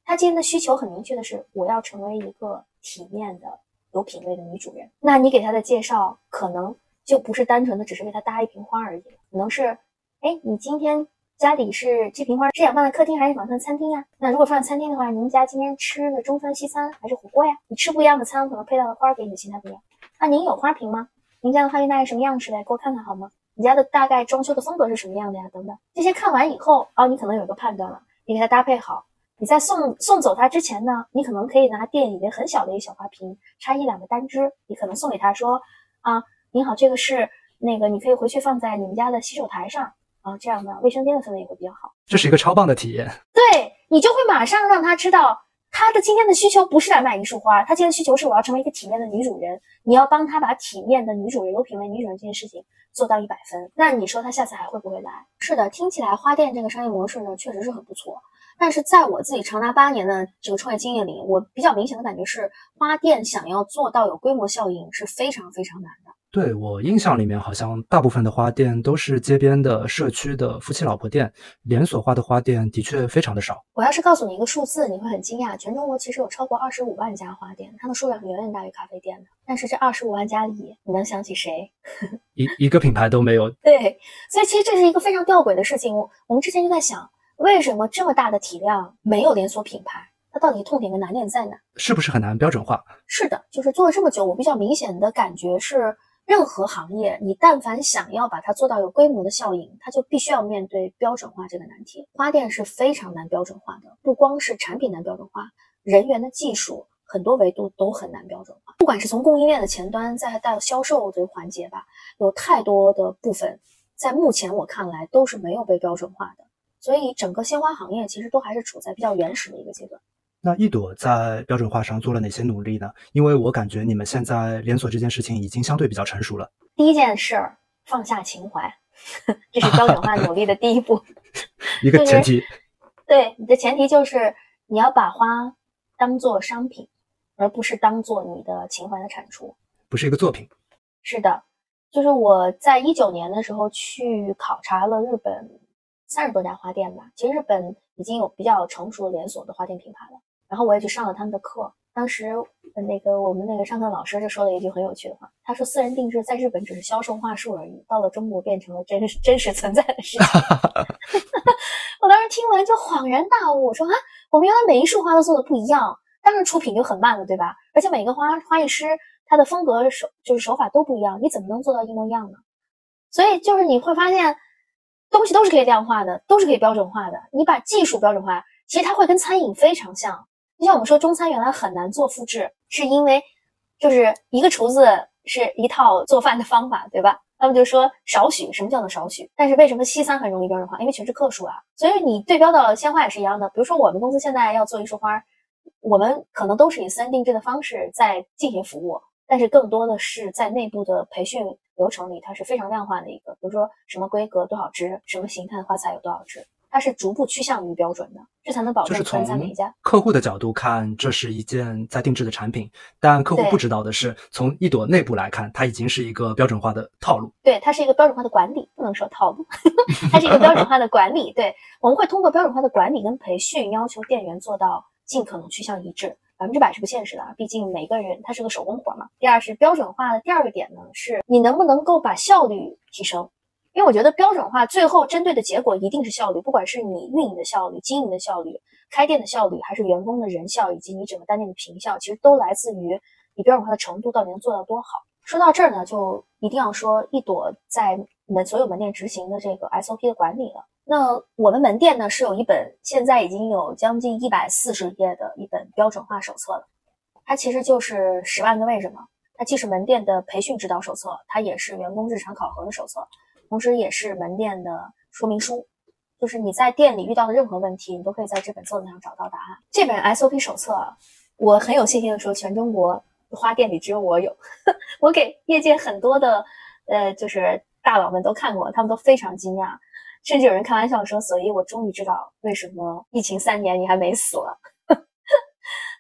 她今天的需求很明确的是我要成为一个体面的、有品位的女主人。那你给她的介绍可能。就不是单纯的只是为他搭一瓶花而已，可能是，哎，你今天家里是这瓶花是想放在客厅还是想放在餐厅呀？那如果放在餐厅的话，您家今天吃的中餐、西餐还是火锅呀？你吃不一样的餐，可能配到的花给你的形态不一样。那您有花瓶吗？您家的花瓶大概什么样式的？给我看看好吗？你家的大概装修的风格是什么样的呀？等等，这些看完以后，哦，你可能有一个判断了，你给它搭配好。你在送送走他之前呢，你可能可以拿店里面很小的一个小花瓶，插一两个单枝，你可能送给他说，啊。您好，这个是那个，你可以回去放在你们家的洗手台上啊，这样呢卫生间的氛围也会比较好。这是一个超棒的体验，对你就会马上让他知道，他的今天的需求不是来买一束花，他今天的需求是我要成为一个体面的女主人。你要帮他把体面的女主人、有品位女主人这件事情做到一百分，那你说他下次还会不会来？是的，听起来花店这个商业模式呢，确实是很不错。但是在我自己长达八年的这个创业经验里，我比较明显的感觉是，花店想要做到有规模效应是非常非常难的。对我印象里面，好像大部分的花店都是街边的社区的夫妻老婆店，连锁化的花店的确非常的少。我要是告诉你一个数字，你会很惊讶，全中国其实有超过二十五万家花店，它的数量远远大于咖啡店的。但是这二十五万家里，你能想起谁？一一个品牌都没有。对，所以其实这是一个非常吊诡的事情。我我们之前就在想，为什么这么大的体量没有连锁品牌？它到底痛点跟难点在哪？是不是很难标准化？是的，就是做了这么久，我比较明显的感觉是。任何行业，你但凡想要把它做到有规模的效应，它就必须要面对标准化这个难题。花店是非常难标准化的，不光是产品难标准化，人员的技术很多维度都很难标准化。不管是从供应链的前端，再到销售这个环节吧，有太多的部分，在目前我看来都是没有被标准化的。所以整个鲜花行业其实都还是处在比较原始的一个阶段。那一朵在标准化上做了哪些努力呢？因为我感觉你们现在连锁这件事情已经相对比较成熟了。第一件事儿，放下情怀，这是标准化努力的第一步。一个前提。对，你的前提就是你要把花当做商品，而不是当做你的情怀的产出。不是一个作品。是的，就是我在一九年的时候去考察了日本三十多家花店吧。其实日本已经有比较成熟的连锁的花店品牌了。然后我也去上了他们的课。当时那个我们那个上课老师就说了一句很有趣的话，他说：“私人定制在日本只是销售话术而已，到了中国变成了真实 真实存在的事情。”我当时听完就恍然大悟，我说：“啊，我们原来每一束花都做的不一样，当然出品就很慢了，对吧？而且每个花花艺师。”他的风格手就是手法都不一样，你怎么能做到一模一样呢？所以就是你会发现，东西都是可以量化的，都是可以标准化的。你把技术标准化，其实它会跟餐饮非常像。就像我们说中餐原来很难做复制，是因为就是一个厨子是一套做饭的方法，对吧？他们就说少许，什么叫做少许？但是为什么西餐很容易标准化？因为全是克数啊。所以你对标的鲜花也是一样的。比如说我们公司现在要做一束花，我们可能都是以私人定制的方式在进行服务。但是更多的是在内部的培训流程里，它是非常量化的一个，比如说什么规格多少支，什么形态的花材有多少支，它是逐步趋向于标准的，这才能保证。客户的角度看，这是一件在定制的产品，但客户不知道的是，从一朵内部来看，它已经是一个标准化的套路。对，它是一个标准化的管理，不能说套路，它是一个标准化的管理。对，我们会通过标准化的管理跟培训，要求店员做到尽可能趋向一致。百分之百是不现实的啊，毕竟每个人他是个手工活嘛。第二是标准化的第二个点呢，是你能不能够把效率提升？因为我觉得标准化最后针对的结果一定是效率，不管是你运营的效率、经营的效率、开店的效率，还是员工的人效，以及你整个单店的平效，其实都来自于你标准化的程度到底能做到多好。说到这儿呢，就一定要说一朵在门所有门店执行的这个 SOP 的管理了。那我们门店呢是有一本现在已经有将近一百四十页的一本标准化手册了，它其实就是十万个为什么。它既是门店的培训指导手册，它也是员工日常考核的手册，同时也是门店的说明书。就是你在店里遇到的任何问题，你都可以在这本册子上找到答案。这本 SOP 手册，我很有信心的说，全中国花店里只有我有。我给业界很多的呃，就是大佬们都看过，他们都非常惊讶。甚至有人开玩笑说：“所以我终于知道为什么疫情三年你还没死了。”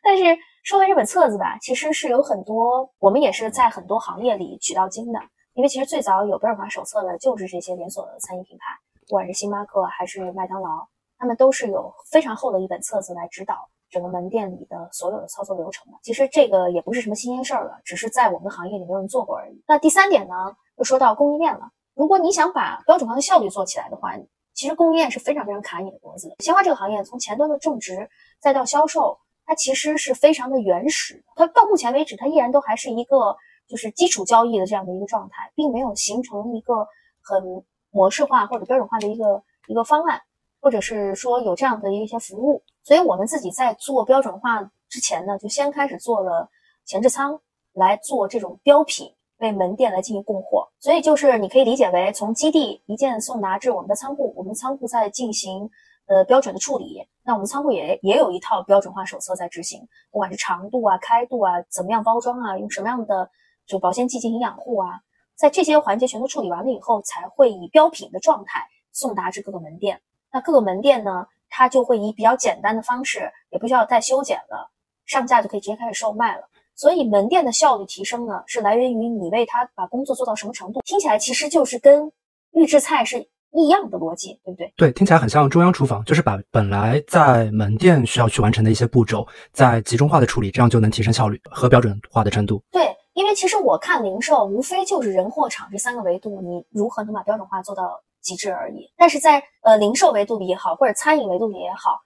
但是说回这本册子吧，其实是有很多我们也是在很多行业里取到经的，因为其实最早有标准化手册的就是这些连锁的餐饮品牌，不管是星巴克还是麦当劳，他们都是有非常厚的一本册子来指导整个门店里的所有的操作流程的。其实这个也不是什么新鲜事儿了，只是在我们行业里没有人做过而已。那第三点呢，就说到供应链了。如果你想把标准化的效率做起来的话，其实供应链是非常非常卡你的脖子的。鲜花这个行业从前端的种植再到销售，它其实是非常的原始。它到目前为止，它依然都还是一个就是基础交易的这样的一个状态，并没有形成一个很模式化或者标准化的一个一个方案，或者是说有这样的一些服务。所以我们自己在做标准化之前呢，就先开始做了前置仓来做这种标品。为门店来进行供货，所以就是你可以理解为从基地一件送达至我们的仓库，我们仓库在进行呃标准的处理。那我们仓库也也有一套标准化手册在执行，不管是长度啊、开度啊、怎么样包装啊、用什么样的就保鲜剂进行养护啊，在这些环节全都处理完了以后，才会以标品的状态送达至各个门店。那各个门店呢，它就会以比较简单的方式，也不需要再修剪了，上架就可以直接开始售卖了。所以门店的效率提升呢，是来源于你为他把工作做到什么程度。听起来其实就是跟预制菜是一样的逻辑，对不对？对，听起来很像中央厨房，就是把本来在门店需要去完成的一些步骤，在集中化的处理，这样就能提升效率和标准化的程度。对，因为其实我看零售无非就是人、货、场这三个维度，你如何能把标准化做到极致而已。但是在呃零售维度里也好，或者餐饮维度里也好，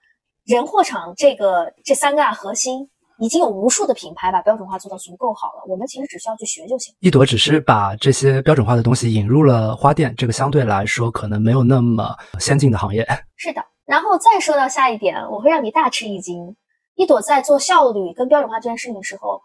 人、货、场这个这三个核心。已经有无数的品牌把标准化做到足够好了，我们其实只需要去学就行。一朵只是把这些标准化的东西引入了花店，这个相对来说可能没有那么先进的行业。是的，然后再说到下一点，我会让你大吃一惊。一朵在做效率跟标准化这件事情的时候，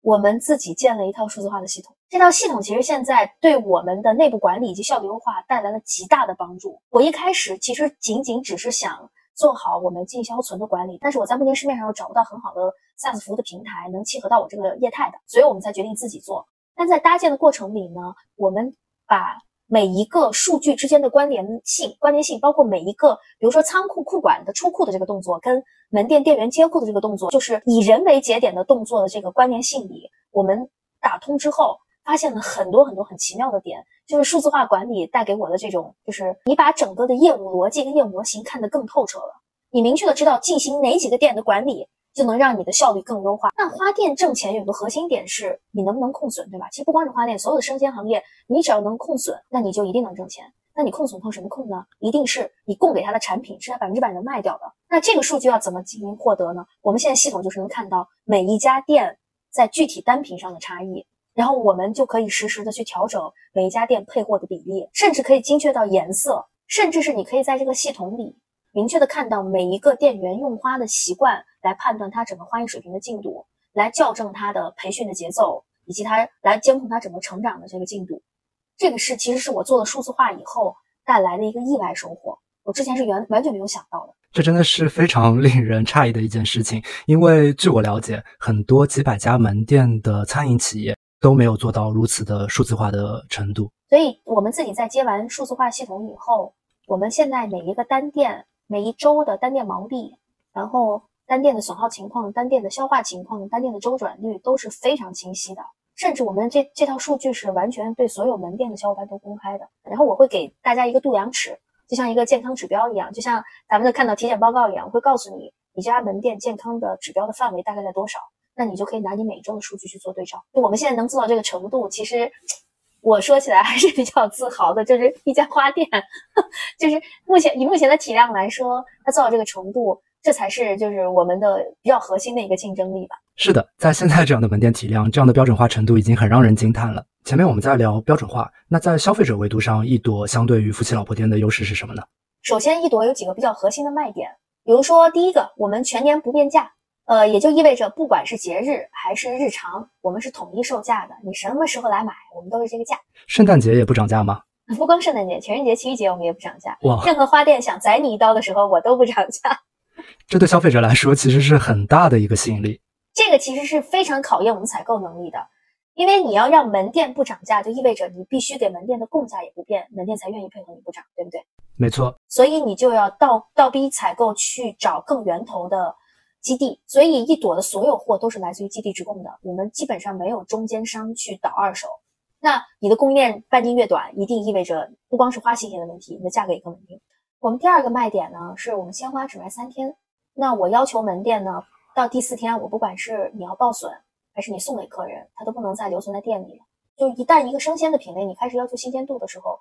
我们自己建了一套数字化的系统。这套系统其实现在对我们的内部管理以及效率优化带来了极大的帮助。我一开始其实仅仅只是想。做好我们进销存的管理，但是我在目前市面上又找不到很好的 SaaS 服务的平台能契合到我这个业态的，所以我们才决定自己做。但在搭建的过程里呢，我们把每一个数据之间的关联性，关联性包括每一个，比如说仓库库管的出库的这个动作，跟门店店员接库的这个动作，就是以人为节点的动作的这个关联性里，我们打通之后，发现了很多很多很奇妙的点，就是数字化管理带给我的这种，就是你把整个的业务逻辑跟业务模型看得更透彻了，你明确的知道进行哪几个店的管理。就能让你的效率更优化。那花店挣钱有个核心点是，你能不能控损，对吧？其实不光是花店，所有的生鲜行业，你只要能控损，那你就一定能挣钱。那你控损靠什么控呢？一定是你供给他的产品是他百分之百能卖掉的。那这个数据要怎么进行获得呢？我们现在系统就是能看到每一家店在具体单品上的差异，然后我们就可以实时的去调整每一家店配货的比例，甚至可以精确到颜色，甚至是你可以在这个系统里。明确的看到每一个店员用花的习惯，来判断他整个花艺水平的进度，来校正他的培训的节奏，以及他来监控他整个成长的这个进度。这个是其实是我做了数字化以后带来的一个意外收获，我之前是完完全没有想到的。这真的是非常令人诧异的一件事情，因为据我了解，很多几百家门店的餐饮企业都没有做到如此的数字化的程度。所以我们自己在接完数字化系统以后，我们现在每一个单店。每一周的单店毛利，然后单店的损耗情况、单店的消化情况、单店的周转率都是非常清晰的。甚至我们这这套数据是完全对所有门店的小伙伴都公开的。然后我会给大家一个度量尺，就像一个健康指标一样，就像咱们的看到体检报告一样，会告诉你你家门店健康的指标的范围大概在多少，那你就可以拿你每周的数据去做对照。就我们现在能做到这个程度，其实。我说起来还是比较自豪的，就是一家花店，就是目前以目前的体量来说，它做到这个程度，这才是就是我们的比较核心的一个竞争力吧。是的，在现在这样的门店体量，这样的标准化程度已经很让人惊叹了。前面我们在聊标准化，那在消费者维度上，一朵相对于夫妻老婆店的优势是什么呢？首先，一朵有几个比较核心的卖点，比如说第一个，我们全年不变价。呃，也就意味着，不管是节日还是日常，我们是统一售价的。你什么时候来买，我们都是这个价。圣诞节也不涨价吗？不光圣诞节，情人节、七夕节我们也不涨价。哇！任何花店想宰你一刀的时候，我都不涨价。这对消费者来说，其实是很大的一个吸引力。这个其实是非常考验我们采购能力的，因为你要让门店不涨价，就意味着你必须给门店的供价也不变，门店才愿意配合你不涨，对不对？没错。所以你就要倒倒逼采购去找更源头的。基地，所以一朵的所有货都是来自于基地直供的，我们基本上没有中间商去倒二手。那你的供应链半径越短，一定意味着不光是花期限的问题，你的价格也更稳定。我们第二个卖点呢，是我们鲜花只卖三天。那我要求门店呢，到第四天，我不管是你要报损，还是你送给客人，它都不能再留存在店里了。就一旦一个生鲜的品类你开始要求新鲜度的时候，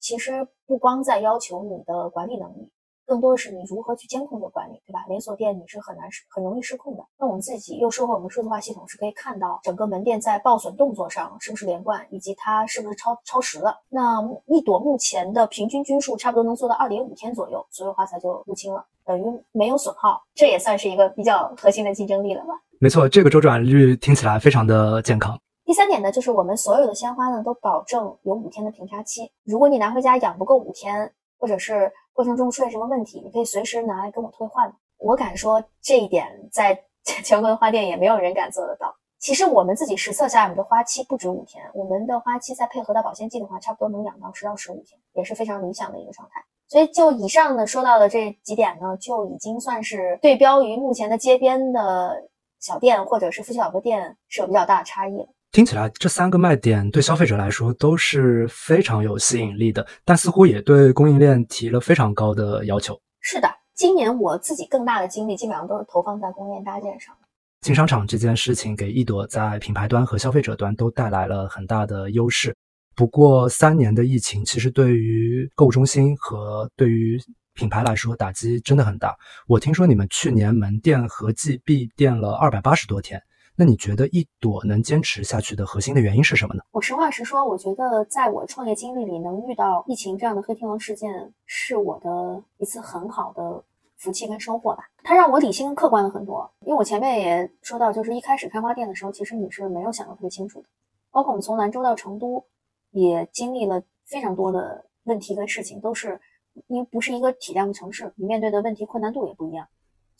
其实不光在要求你的管理能力。更多的是你如何去监控这个管理，对吧？连锁店你是很难失、很容易失控的。那我们自己又收回我们数字化系统，是可以看到整个门店在报损动作上是不是连贯，以及它是不是超超时了。那一朵目前的平均均数差不多能做到二点五天左右，所有花材就入清了，等于没有损耗，这也算是一个比较核心的竞争力了吧？没错，这个周转率听起来非常的健康。第三点呢，就是我们所有的鲜花呢都保证有五天的平差期，如果你拿回家养不够五天，或者是过程中出现什么问题，你可以随时拿来跟我退换。我敢说这一点，在全国的花店也没有人敢做得到。其实我们自己实测下，我们的花期不止五天，我们的花期再配合到保鲜剂的话，差不多能养到十到十五天，也是非常理想的一个状态。所以就以上的说到的这几点呢，就已经算是对标于目前的街边的小店或者是夫妻老婆店是有比较大的差异了。听起来这三个卖点对消费者来说都是非常有吸引力的，但似乎也对供应链提了非常高的要求。是的，今年我自己更大的精力基本上都是投放在供应链搭建上。进商场这件事情给一朵在品牌端和消费者端都带来了很大的优势。不过三年的疫情其实对于购物中心和对于品牌来说打击真的很大。我听说你们去年门店合计闭店了二百八十多天。那你觉得一朵能坚持下去的核心的原因是什么呢？我实话实说，我觉得在我创业经历里，能遇到疫情这样的黑天鹅事件，是我的一次很好的福气跟收获吧。它让我理性客观了很多。因为我前面也说到，就是一开始开花店的时候，其实你是没有想得特别清楚的。包括我们从兰州到成都，也经历了非常多的问题跟事情，都是因为不是一个体量的城市，你面对的问题困难度也不一样。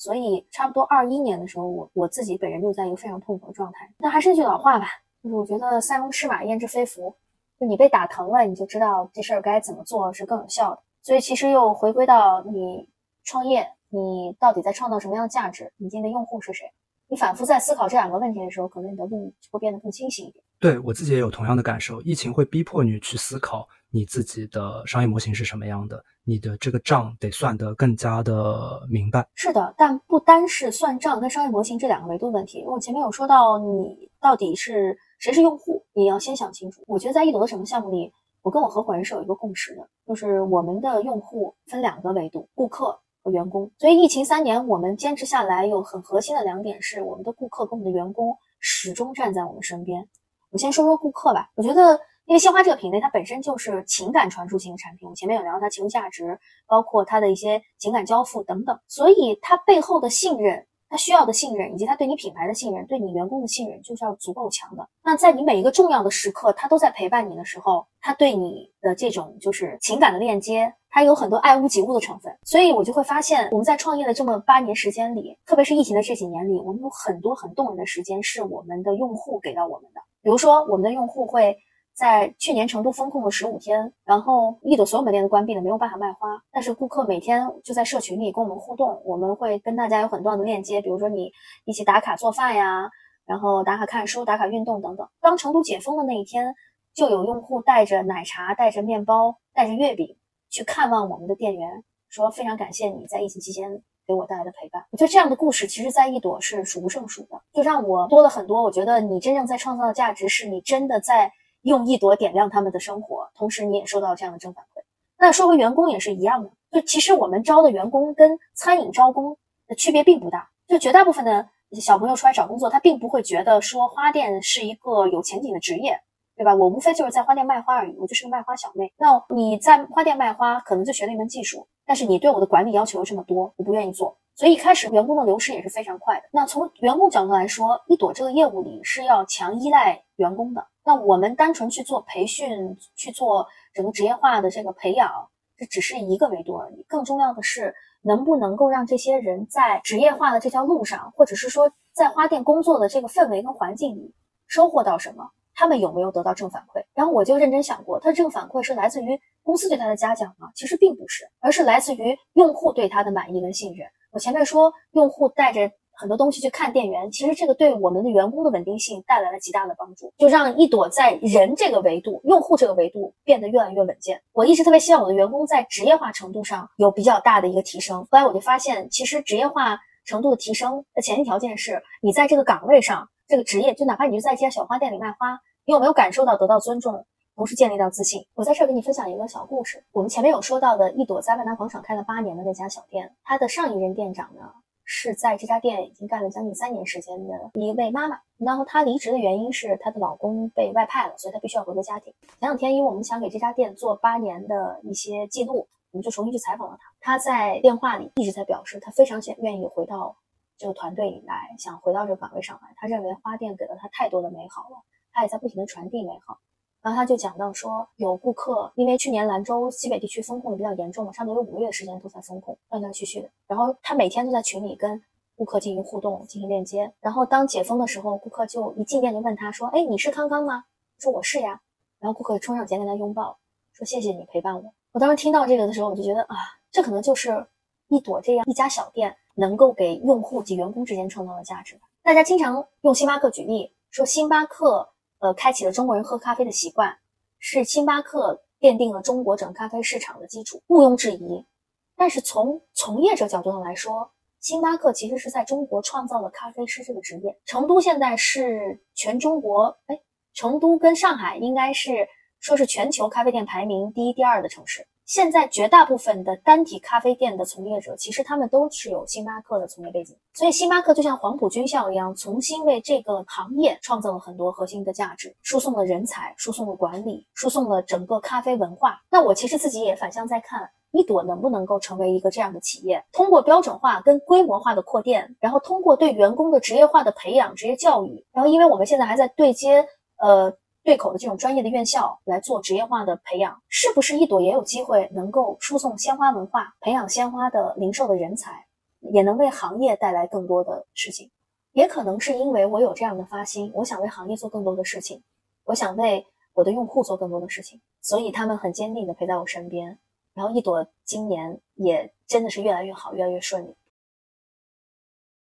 所以，差不多二一年的时候，我我自己本人就在一个非常痛苦的状态。那还是那句老话吧，就是我觉得塞翁失马，焉知非福。就你被打疼了，你就知道这事儿该怎么做是更有效的。所以其实又回归到你创业，你到底在创造什么样的价值？你今天的用户是谁？你反复在思考这两个问题的时候，可能你的路就会变得更清晰一点。对我自己也有同样的感受，疫情会逼迫你去思考你自己的商业模型是什么样的，你的这个账得算得更加的明白。是的，但不单是算账跟商业模型这两个维度问题。我前面有说到，你到底是谁是用户，你要先想清楚。我觉得在易朵的什么项目里，我跟我合伙人是有一个共识的，就是我们的用户分两个维度，顾客。和员工，所以疫情三年，我们坚持下来有很核心的两点是，我们的顾客跟我们的员工始终站在我们身边。我先说说顾客吧，我觉得，因为鲜花这个品类它本身就是情感传输型的产品，我前面有聊到它情绪价值，包括它的一些情感交付等等，所以它背后的信任。他需要的信任，以及他对你品牌的信任，对你员工的信任，就是要足够强的。那在你每一个重要的时刻，他都在陪伴你的时候，他对你的这种就是情感的链接，它有很多爱屋及乌的成分。所以我就会发现，我们在创业的这么八年时间里，特别是疫情的这几年里，我们有很多很动人的时间是我们的用户给到我们的。比如说，我们的用户会。在去年成都封控了十五天，然后一朵所有门店都关闭了，没有办法卖花。但是顾客每天就在社群里跟我们互动，我们会跟大家有很多的链接，比如说你一起打卡做饭呀，然后打卡看书、打卡运动等等。当成都解封的那一天，就有用户带着奶茶、带着面包、带着月饼去看望我们的店员，说非常感谢你在疫情期间给我带来的陪伴。我觉得这样的故事，其实在一朵是数不胜数的，就让我多了很多。我觉得你真正在创造的价值，是你真的在。用一朵点亮他们的生活，同时你也收到这样的正反馈。那说回员工也是一样的，就其实我们招的员工跟餐饮招工的区别并不大。就绝大部分的小朋友出来找工作，他并不会觉得说花店是一个有前景的职业，对吧？我无非就是在花店卖花而已，我就是个卖花小妹。那你在花店卖花，可能就学了一门技术，但是你对我的管理要求又这么多，我不愿意做。所以一开始员工的流失也是非常快的。那从员工角度来说，一朵这个业务里是要强依赖员工的。那我们单纯去做培训，去做整个职业化的这个培养，这只是一个维度而已。更重要的是，能不能够让这些人在职业化的这条路上，或者是说在花店工作的这个氛围跟环境里收获到什么？他们有没有得到正反馈？然后我就认真想过，他这个反馈是来自于公司对他的嘉奖吗？其实并不是，而是来自于用户对他的满意跟信任。我前面说，用户带着。很多东西去看店员，其实这个对我们的员工的稳定性带来了极大的帮助，就让一朵在人这个维度、用户这个维度变得越来越稳健。我一直特别希望我的员工在职业化程度上有比较大的一个提升。后来我就发现，其实职业化程度的提升的前提条件是你在这个岗位上，这个职业，就哪怕你就在一家小花店里卖花，你有没有感受到得到尊重，同时建立到自信？我在这儿给你分享一个小故事。我们前面有说到的一朵在万达广场开了八年的那家小店，它的上一任店长呢？是在这家店已经干了将近三年时间的一位妈妈，然后她离职的原因是她的老公被外派了，所以她必须要回归家庭。前两天，因为我们想给这家店做八年的一些记录，我们就重新去采访了她。她在电话里一直在表示，她非常想愿意回到这个团队里来，想回到这个岗位上来。他认为花店给了他太多的美好了，他也在不停的传递美好。然后他就讲到说，有顾客因为去年兰州西北地区封控的比较严重嘛，差不多有五个月的时间都在封控，断断续续的。然后他每天都在群里跟顾客进行互动、进行链接。然后当解封的时候，顾客就一进店就问他说：“哎，你是康康吗？”说：“我是呀。”然后顾客冲上前跟他拥抱，说：“谢谢你陪伴我。”我当时听到这个的时候，我就觉得啊，这可能就是一朵这样一家小店能够给用户及员工之间创造的价值。大家经常用星巴克举例，说星巴克。呃，开启了中国人喝咖啡的习惯，是星巴克奠定了中国整咖啡市场的基础，毋庸置疑。但是从从业者角度上来说，星巴克其实是在中国创造了咖啡师这个职业。成都现在是全中国，哎，成都跟上海应该是说是全球咖啡店排名第一、第二的城市。现在绝大部分的单体咖啡店的从业者，其实他们都是有星巴克的从业背景，所以星巴克就像黄埔军校一样，重新为这个行业创造了很多核心的价值，输送了人才，输送了管理，输送了整个咖啡文化。那我其实自己也反向在看，一朵能不能够成为一个这样的企业，通过标准化跟规模化的扩店，然后通过对员工的职业化的培养、职业教育，然后因为我们现在还在对接，呃。对口的这种专业的院校来做职业化的培养，是不是一朵也有机会能够输送鲜花文化，培养鲜花的零售的人才，也能为行业带来更多的事情？也可能是因为我有这样的发心，我想为行业做更多的事情，我想为我的用户做更多的事情，所以他们很坚定的陪在我身边。然后一朵今年也真的是越来越好，越来越顺利。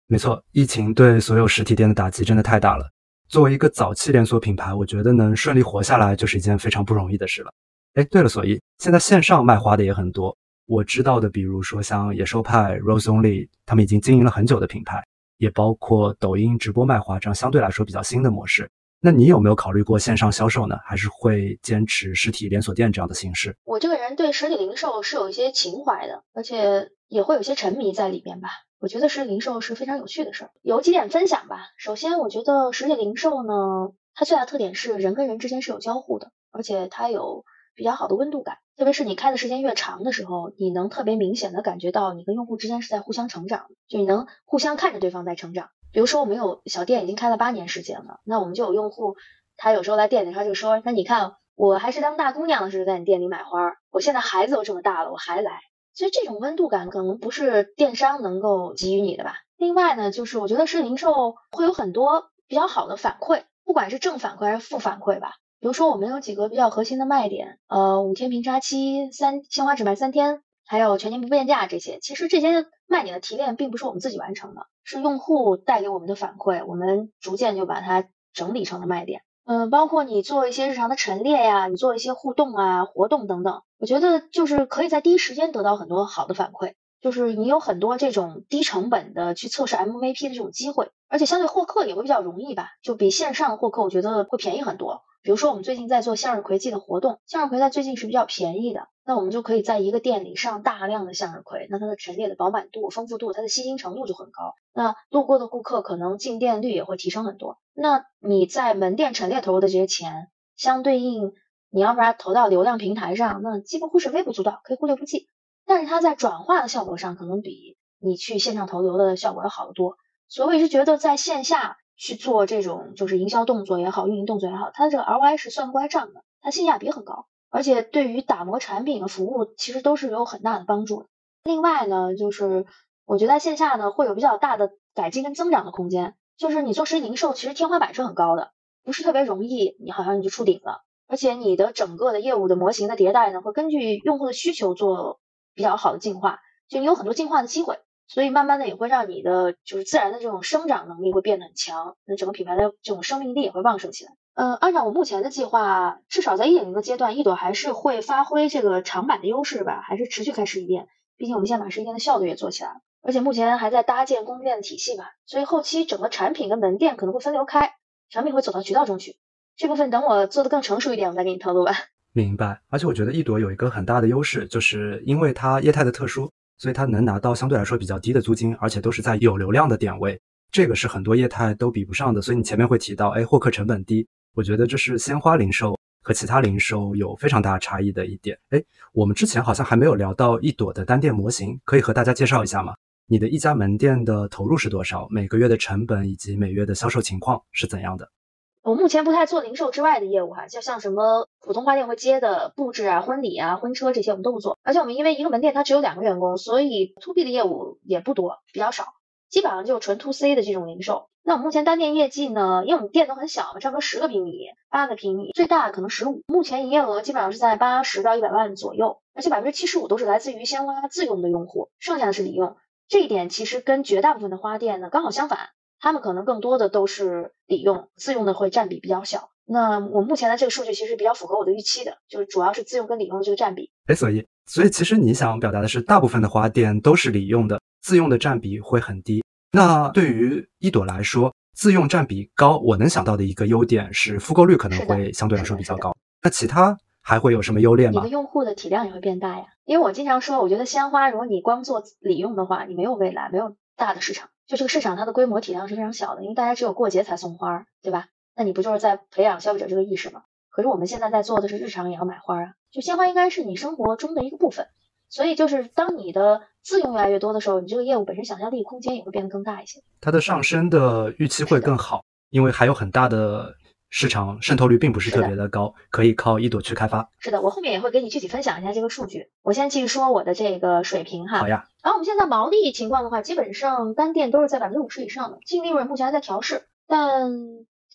没错，疫情对所有实体店的打击真的太大了。作为一个早期连锁品牌，我觉得能顺利活下来就是一件非常不容易的事了。哎，对了，所以现在线上卖花的也很多。我知道的，比如说像野兽派、Rose Only，他们已经经营了很久的品牌，也包括抖音直播卖花这样相对来说比较新的模式。那你有没有考虑过线上销售呢？还是会坚持实体连锁店这样的形式？我这个人对实体零售是有一些情怀的，而且也会有些沉迷在里面吧。我觉得实体零售是非常有趣的事儿，有几点分享吧。首先，我觉得实体零售呢，它最大的特点是人跟人之间是有交互的，而且它有比较好的温度感。特别是你开的时间越长的时候，你能特别明显的感觉到你跟用户之间是在互相成长，就你能互相看着对方在成长。比如说，我们有小店已经开了八年时间了，那我们就有用户，他有时候来店里，他就说，那你看，我还是当大姑娘的时候在你店里买花，我现在孩子都这么大了，我还来。其实这种温度感可能不是电商能够给予你的吧。另外呢，就是我觉得是零售会有很多比较好的反馈，不管是正反馈还是负反馈吧。比如说我们有几个比较核心的卖点，呃，五天平差期，三鲜花只卖三天，还有全年不变价这些。其实这些卖点的提炼并不是我们自己完成的，是用户带给我们的反馈，我们逐渐就把它整理成了卖点。嗯，包括你做一些日常的陈列呀，你做一些互动啊、活动等等，我觉得就是可以在第一时间得到很多好的反馈，就是你有很多这种低成本的去测试 MVP 的这种机会，而且相对获客也会比较容易吧，就比线上获客我觉得会便宜很多。比如说我们最近在做向日葵季的活动，向日葵在最近是比较便宜的。那我们就可以在一个店里上大量的向日葵，那它的陈列的饱满度、丰富度、它的吸睛程度就很高。那路过的顾客可能进店率也会提升很多。那你在门店陈列投入的这些钱，相对应你要把它投到流量平台上，那几乎是微不足道，可以忽略不计。但是它在转化的效果上，可能比你去线上投流的效果要好得多。所以我一直觉得在线下去做这种就是营销动作也好，运营动作也好，它的这个 ROI 是算不过来账的，它性价比很高。而且对于打磨产品和服务，其实都是有很大的帮助。另外呢，就是我觉得线下呢会有比较大的改进跟增长的空间。就是你做实体零售，其实天花板是很高的，不是特别容易，你好像你就触顶了。而且你的整个的业务的模型的迭代呢，会根据用户的需求做比较好的进化，就你有很多进化的机会。所以慢慢的也会让你的就是自然的这种生长能力会变得很强，那整个品牌的这种生命力也会旺盛起来。呃，按照我目前的计划，至少在一点零的阶段，一朵还是会发挥这个长板的优势吧，还是持续开实体店。毕竟我们现在把实体店的效率也做起来了，而且目前还在搭建供应链的体系吧，所以后期整个产品跟门店可能会分流开，产品会走到渠道中去。这部分等我做的更成熟一点，我再给你透露吧。明白。而且我觉得一朵有一个很大的优势，就是因为它业态的特殊，所以它能拿到相对来说比较低的租金，而且都是在有流量的点位，这个是很多业态都比不上的。所以你前面会提到，哎，获客成本低。我觉得这是鲜花零售和其他零售有非常大差异的一点。哎，我们之前好像还没有聊到一朵的单店模型，可以和大家介绍一下吗？你的一家门店的投入是多少？每个月的成本以及每月的销售情况是怎样的？我目前不太做零售之外的业务哈，就像什么普通花店会接的布置啊、婚礼啊、婚车这些我们都不做。而且我们因为一个门店它只有两个员工，所以 to B 的业务也不多，比较少，基本上就纯 to C 的这种零售。那我们目前单店业绩呢？因为我们店都很小，差不多十个平米、八个平米，最大可能十五。目前营业额基本上是在八十到一百万左右，而且百分之七十五都是来自于鲜花自用的用户，剩下的是礼用。这一点其实跟绝大部分的花店呢刚好相反，他们可能更多的都是礼用，自用的会占比比较小。那我目前的这个数据其实比较符合我的预期的，就是主要是自用跟礼用的这个占比。哎，所以所以其实你想表达的是，大部分的花店都是礼用的，自用的占比会很低。那对于一朵来说，自用占比高，我能想到的一个优点是复购率可能会相对来说比较高。那其他还会有什么优劣吗？你的用户的体量也会变大呀。因为我经常说，我觉得鲜花如果你光做礼用的话，你没有未来，没有大的市场。就这个市场它的规模体量是非常小的，因为大家只有过节才送花，对吧？那你不就是在培养消费者这个意识吗？可是我们现在在做的是日常也要买花啊，就鲜花应该是你生活中的一个部分。所以就是当你的自用越来越多的时候，你这个业务本身想象力空间也会变得更大一些。它的上升的预期会更好，因为还有很大的市场渗透率并不是特别的高，可以靠一朵去开发。是的，我后面也会给你具体分享一下这个数据。我先继续说我的这个水平哈。好呀。然后我们现在毛利情况的话，基本上单店都是在百分之五十以上的，净利润目前还在调试，但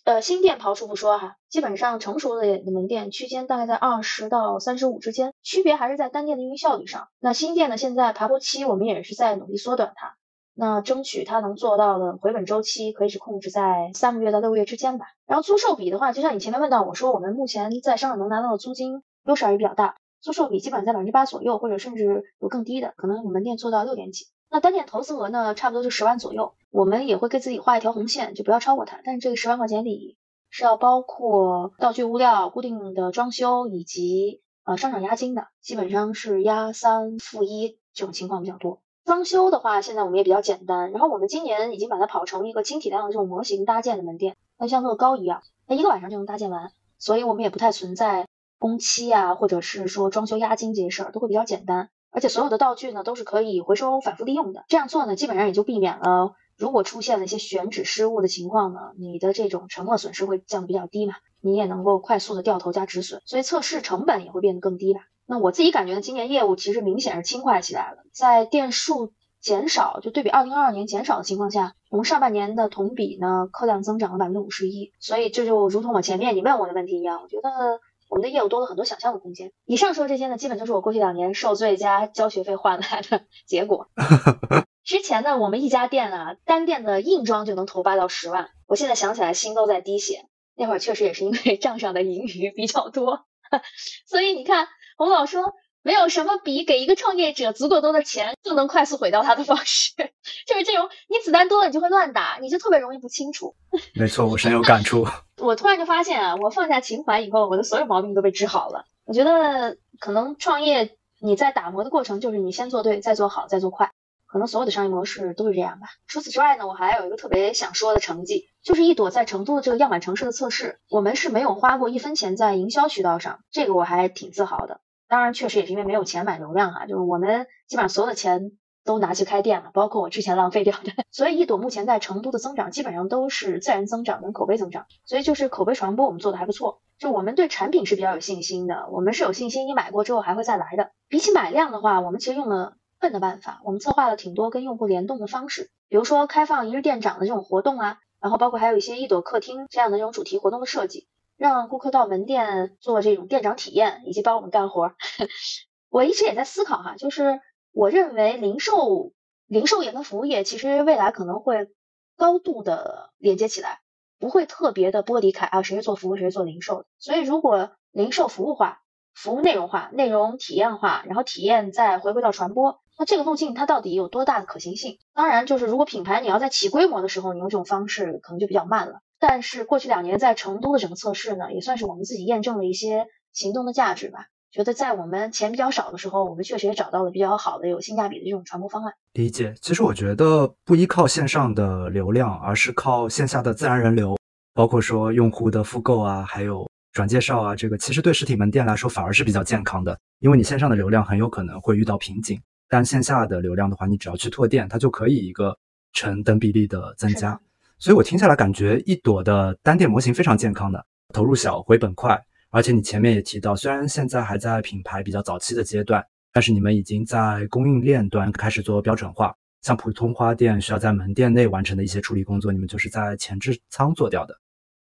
呃，新店刨除不说哈，基本上成熟的门店区间大概在二十到三十五之间，区别还是在单店的运营效率上。那新店呢，现在爬坡期我们也是在努力缩短它，那争取它能做到的回本周期可以是控制在三个月到六个月之间吧。然后租售比的话，就像你前面问到我说，我们目前在商场能拿到的租金优势还是比较大，租售比基本在百分之八左右，或者甚至有更低的，可能门店做到六点几。那单店投资额呢，差不多就十万左右，我们也会给自己画一条红线，就不要超过它。但是这个十万块钱里是要包括道具、物料、固定的装修以及呃商场押金的，基本上是押三付一这种情况比较多。装修的话，现在我们也比较简单，然后我们今年已经把它跑成一个轻体量的这种模型搭建的门店，那像乐高一样，那一个晚上就能搭建完，所以我们也不太存在工期啊，或者是说装修押金这些事儿，都会比较简单。而且所有的道具呢都是可以回收反复利用的，这样做呢基本上也就避免了如果出现了一些选址失误的情况呢，你的这种沉没损失会降得比较低嘛，你也能够快速的掉头加止损，所以测试成本也会变得更低吧。那我自己感觉呢，今年业务其实明显是轻快起来了，在店数减少就对比二零二二年减少的情况下，我们上半年的同比呢客量增长了百分之五十一，所以这就如同我前面你问我的问题一样，我觉得。我们的业务多了很多想象的空间。以上说这些呢，基本就是我过去两年受罪加交学费换来的 结果。之前呢，我们一家店啊，单店的硬装就能投八到十万。我现在想起来，心都在滴血。那会儿确实也是因为账上的盈余比较多，所以你看，洪老说。没有什么比给一个创业者足够多的钱就能快速毁掉他的方式，就是这种你子弹多了你就会乱打，你就特别容易不清楚。没错，我深有感触。我突然就发现啊，我放下情怀以后，我的所有毛病都被治好了。我觉得可能创业你在打磨的过程，就是你先做对，再做好，再做快。可能所有的商业模式都是这样吧。除此之外呢，我还有一个特别想说的成绩，就是一朵在成都的这个样板城市的测试，我们是没有花过一分钱在营销渠道上，这个我还挺自豪的。当然，确实也是因为没有钱买流量哈，就是我们基本上所有的钱都拿去开店了，包括我之前浪费掉的。所以一朵目前在成都的增长基本上都是自然增长跟口碑增长，所以就是口碑传播我们做的还不错。就我们对产品是比较有信心的，我们是有信心你买过之后还会再来的。比起买量的话，我们其实用了笨的办法，我们策划了挺多跟用户联动的方式，比如说开放一日店长的这种活动啊，然后包括还有一些一朵客厅这样的这种主题活动的设计。让顾客到门店做这种店长体验，以及帮我们干活。我一直也在思考哈，就是我认为零售、零售业跟服务业其实未来可能会高度的连接起来，不会特别的剥离开啊，谁是做服务，谁是做零售的。所以如果零售服务化、服务内容化、内容体验化，然后体验再回归到传播，那这个路径它到底有多大的可行性？当然，就是如果品牌你要在起规模的时候，你用这种方式可能就比较慢了。但是过去两年在成都的整个测试呢，也算是我们自己验证了一些行动的价值吧。觉得在我们钱比较少的时候，我们确实也找到了比较好的、有性价比的这种传播方案。理解。其实我觉得不依靠线上的流量，而是靠线下的自然人流，包括说用户的复购啊，还有转介绍啊，这个其实对实体门店来说反而是比较健康的。因为你线上的流量很有可能会遇到瓶颈，但线下的流量的话，你只要去拓店，它就可以一个成等比例的增加。所以我听下来感觉一朵的单店模型非常健康的，投入小回本快，而且你前面也提到，虽然现在还在品牌比较早期的阶段，但是你们已经在供应链端开始做标准化，像普通花店需要在门店内完成的一些处理工作，你们就是在前置仓做掉的，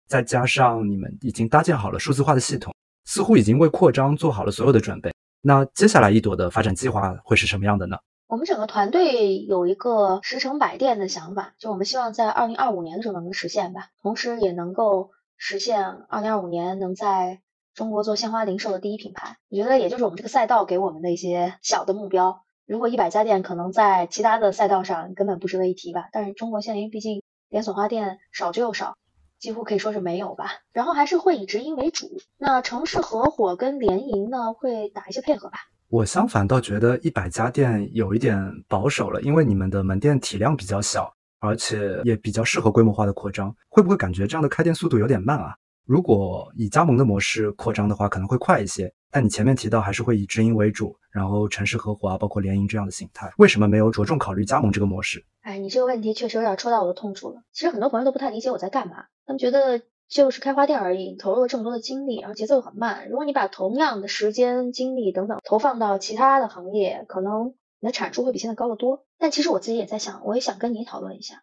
再加上你们已经搭建好了数字化的系统，似乎已经为扩张做好了所有的准备。那接下来一朵的发展计划会是什么样的呢？我们整个团队有一个十城百店的想法，就我们希望在二零二五年的时候能够实现吧，同时也能够实现二零二五年能在中国做鲜花零售的第一品牌。我觉得也就是我们这个赛道给我们的一些小的目标。如果一百家店可能在其他的赛道上根本不值得一提吧，但是中国现在因为毕竟连锁花店少之又少，几乎可以说是没有吧。然后还是会以直营为主，那城市合伙跟联营呢会打一些配合吧。我相反倒觉得一百家店有一点保守了，因为你们的门店体量比较小，而且也比较适合规模化的扩张。会不会感觉这样的开店速度有点慢啊？如果以加盟的模式扩张的话，可能会快一些。但你前面提到还是会以直营为主，然后城市合伙啊，包括联营这样的形态，为什么没有着重考虑加盟这个模式？哎，你这个问题确实有点戳到我的痛处了。其实很多朋友都不太理解我在干嘛，他们觉得。就是开花店而已，你投入了这么多的精力，然后节奏很慢。如果你把同样的时间、精力等等投放到其他的行业，可能你的产出会比现在高得多。但其实我自己也在想，我也想跟你讨论一下，